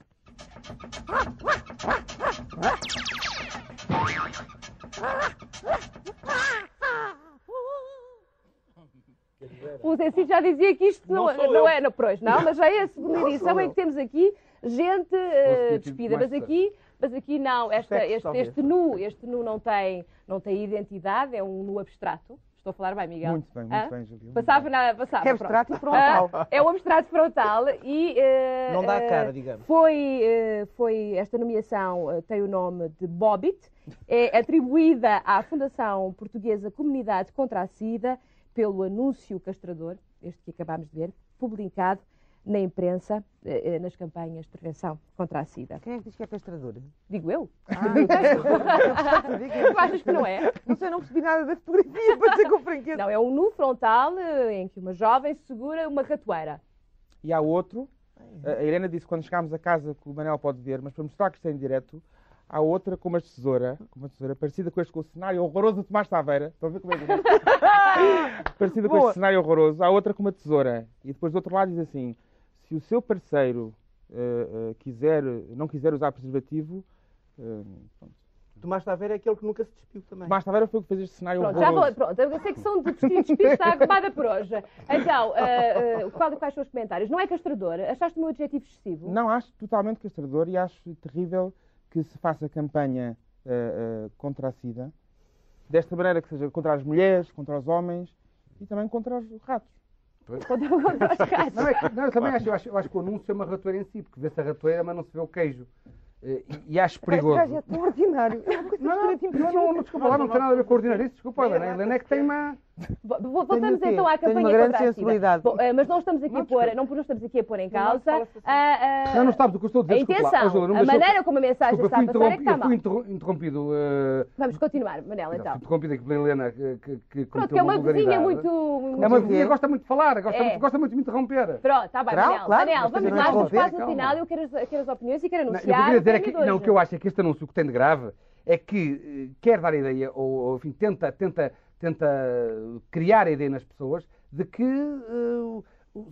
O Zé Cid já dizia que isto não, Não não é, não, pois, não, mas já é a segunda edição em que temos aqui gente tido despida, mas aqui, mas aqui não, esta, Sexo, este, este nu, este nu não tem, não tem identidade, é um nu abstrato. Estou a falar bem, Miguel? Muito bem, muito Hã? bem, Julia. muito Passava na. Passava, É abstrato e frontal. Ah, é o abstrato frontal e. eh, Não dá a eh, cara, digamos. Foi, eh, foi esta nomeação eh, tem o nome de Bobit, é atribuída à Fundação Portuguesa Comunidade contra a SIDA pelo anúncio castrador, este que acabámos de ver, publicado na imprensa eh, eh, nas campanhas de prevenção contra a SIDA. Quem é que diz que é castradora? Digo eu? Ah, Tu achas que não é? Não sei, não percebi nada da fotografia, para dizer com franqueza. Não, é um nu frontal eh, em que uma jovem segura uma ratoeira. E há outro, a Helena disse quando chegámos a casa que o Manel pode ver, mas para mostrar que isto é em direto, há outra com uma tesoura, com uma tesoura parecida com este com o cenário horroroso do Tomás Taveira. Estão a ver como é que é? Parecida com Boa. este cenário horroroso. Há outra com uma tesoura. E depois do outro lado diz assim: se o seu parceiro eh, eh, quiser, não quiser usar preservativo, pronto. Tomás Taveira é aquele que nunca se despiu também. Tomás Taveira foi o que fez este cenário Pronto, já horroroso. vou, pronto, a secção de vestidos de está acabada por hoje. Então, eh, eh, qual- quais são os comentários? Não é castrador? Achaste o meu adjetivo excessivo? Não, acho totalmente castrador e acho terrível que se faça campanha eh, contra a SIDA, desta maneira que seja contra as mulheres, contra os homens e também contra os ratos. Contra-. Não, é que- não, eu também acho, eu acho, eu acho que o anúncio é uma ratoeira em si, porque vê-se a ratoeira, mas não se vê o queijo. Eh, E, e acho Este perigoso. gajo é tão ordinário. É uma coisa Não, não, absolutamente não, não, não, desculpa lá, não tem nada a ver com ordinarice, desculpa, Helena é que tem uma. Vo- vo- Voltamos então à Tenho campanha uma grande sensibilidade. Bom, eh, mas não estamos aqui Não, a pôr, não, não estamos aqui a pôr em Não, causa fala-se assim. a, a- Não, não sabes o que eu estou a dizer, a lá. intenção, não a deixou- maneira como a mensagem Desculpa, está a fui, passar é que interrompido, está fui mal. interro- interrompido. eh, Vamos continuar, Manela, Fui então. interrompido aqui pela Helena, que, que, que Pronto, que é uma vizinha vulgaridade. muito... É uma vizinha que gosta muito de falar, gosta, É. muito, gosta muito de me interromper. Pronto, está bem, Claro, Manel. claro, Manel, mas vamos lá, não estamos quase no final. Eu quero as, quero as opiniões e quero Não, anunciar eu queria dizer é o que, não, eu acho é que este anúncio que tem de grave é que eh, quer dar a ideia, ou, ou, enfim, tenta, tenta, tenta criar a ideia nas pessoas de que eh, o-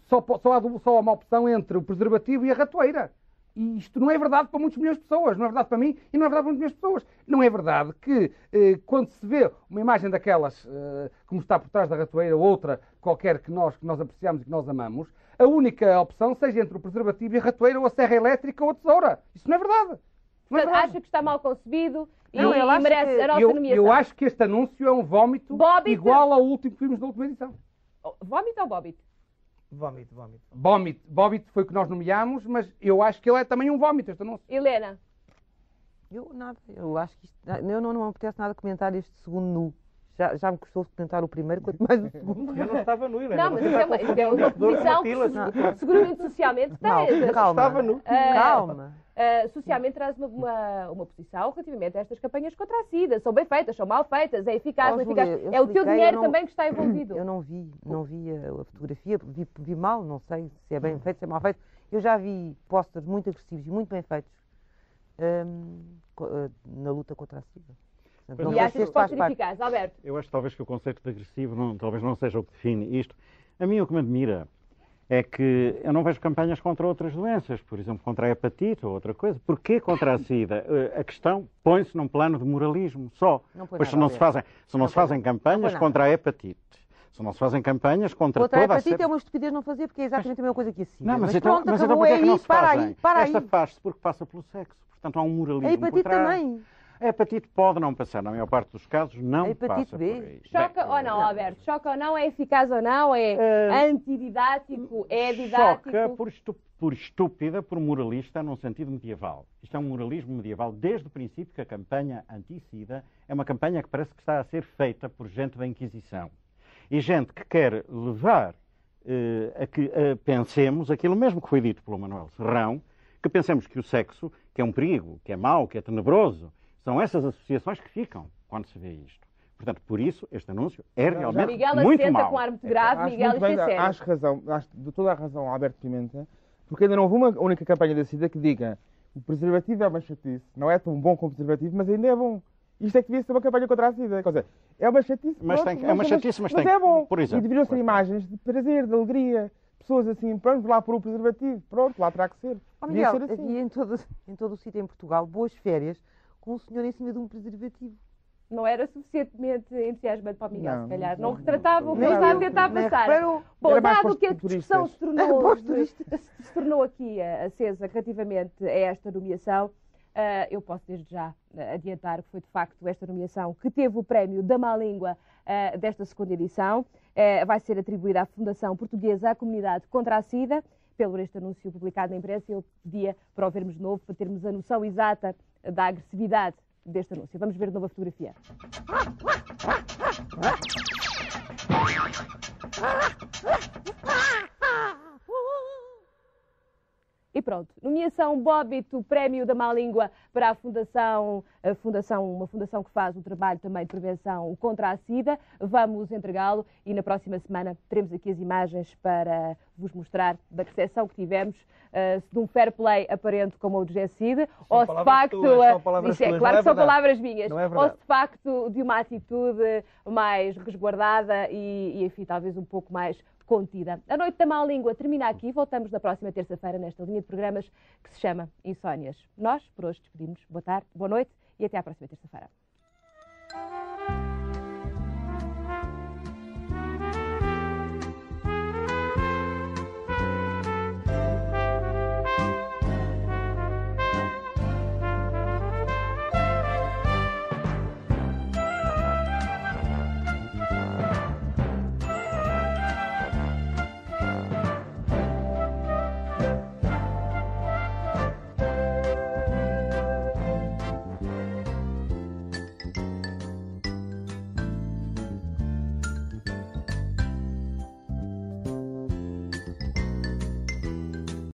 só, só, há, só há uma opção entre o preservativo e a ratoeira. E isto não é verdade para muitos milhões de pessoas, não é verdade para mim e não é verdade para muitos milhões de pessoas. Não é verdade que eh, quando se vê uma imagem daquelas, eh, como está por trás da ratoeira, outra qualquer que nós, que nós apreciamos e que nós amamos, a única opção seja entre o preservativo e a ratoeira, ou a serra elétrica ou a tesoura. Isso não é verdade. Não é verdade. acha que está mal concebido Não, ele e acha merece que- a nossa eu, nomeação. eu acho que este anúncio é um vómito igual ao último que vimos na última edição. Vómito ou Bobit? Vómito, vómito. Vómito, vómito foi o que nós nomeámos, mas eu acho que ele é também um vómito, este anúncio. Helena, Eu nada, eu acho que isto. Eu não, não me apetece nada comentar este segundo nu. Já, já me custou tentar o primeiro, quanto mais o segundo. Eu não estava nu, Helena. Não, mas isso é uma, é uma que seguramente socialmente tem. calma. Estava nu. Ah, Calma. Uh, socialmente traz uma, uma, uma posição relativamente a estas campanhas contra a SIDA. São bem feitas, são mal feitas, é eficaz, Ó, não é eficaz. É o teu dinheiro não- também que está envolvido. Eu não vi, não vi a, a fotografia, vi, vi mal, não sei se é bem feito, se é mal feito. Eu já vi posters muito agressivos e muito bem feitos hum, eh, na luta contra a SIDA. Não E achas que pode ser eficaz, Alberto? Eu acho talvez que o conceito de agressivo não, talvez não seja o que define isto. A mim o que me admira é que eu não vejo campanhas contra outras doenças, por exemplo, contra a hepatite ou outra coisa. Porquê contra a SIDA? Eh, A questão põe-se num plano de moralismo só. Não Pois se não a se fazem, se não Não se fazem. Não campanhas contra a hepatite, se não se fazem campanhas contra a toda a hepatite SIDA. é uma estupidez não fazer, porque é exatamente a mesma coisa que a SIDA. Não, mas, mas então, pronto, mas então acabou, porquê é não aí, se para fazem? aí, para Esta aí. faz-se porque passa pelo sexo. Portanto, há um moralismo A hepatite por trás. também. A hepatite pode não passar, na maior parte dos casos não A hepatite passa B. por aí. Choca Bem, ou não, Alberto? Choca ou não? É eficaz ou não? É antididático? É didático? Choca por, estu- por estúpida, por moralista, num sentido medieval. Isto é um moralismo medieval desde o princípio que a campanha anti-SIDA é uma campanha que parece que está a ser feita por gente da Inquisição. E gente que quer levar eh, a que eh, pensemos aquilo mesmo que foi dito pelo Manuel Serrão, que pensemos que o sexo, que é um perigo, que é mau, que é tenebroso, são essas associações que ficam quando se vê isto. Portanto, por isso, este anúncio é realmente Miguel muito assenta mau. com ar muito grave. Acho Miguel, muito isto é bem, sério. acho razão, acho de toda a razão Alberto Pimenta, porque ainda não houve uma única campanha da SIDA que diga o preservativo é uma chatice, não é tão bom como o preservativo, mas ainda é bom. Isto é que devia ser uma campanha contra a SIDA. Quer dizer, é uma chatice, Mas pronto, tem que- é uma chatice, mas tem é que- bom. por exemplo, e deveriam ser imagens de prazer, de alegria. Pessoas assim, pronto, lá por o preservativo, pronto, lá terá que ser. Devia Miguel, ser assim. em todo, em todo o sítio em Portugal boas férias com um senhor em cima de um preservativo. Não era suficientemente entusiasmante para o Miguel, Não, se calhar. não, Não retratava o que ele está a tentar Nem passar. reparou. Bom, dado que a discussão se tornou, se tornou aqui eh, acesa relativamente a esta nomeação, eh, eu posso desde já eh, adiantar que foi de facto esta nomeação que teve o prémio da má língua desta segunda edição. Vai ser atribuída à Fundação Portuguesa à Comunidade contra a SIDA. Pelo este anúncio publicado na imprensa, ele pedia para o vermos de novo, para termos a noção exata da agressividade deste anúncio. Vamos ver de novo a fotografia. E pronto, nomeação Bóbito, prémio da má língua para a fundação, a fundação, uma fundação que faz o trabalho também de prevenção contra a SIDA. Vamos entregá-lo e na próxima semana teremos aqui as imagens para vos mostrar da recepção que tivemos, eh, de um fair play aparente como o do GSID, ou se de facto, tuas, isso é claro não que é são verdade. palavras minhas, Não é ou de facto de uma atitude mais resguardada e, e enfim, talvez um pouco mais contida. A Noite da Má Língua termina aqui. Voltamos na próxima terça-feira nesta linha de programas que se chama Insónias. Nós, por hoje, despedimos. Boa tarde, boa noite e até à próxima terça-feira.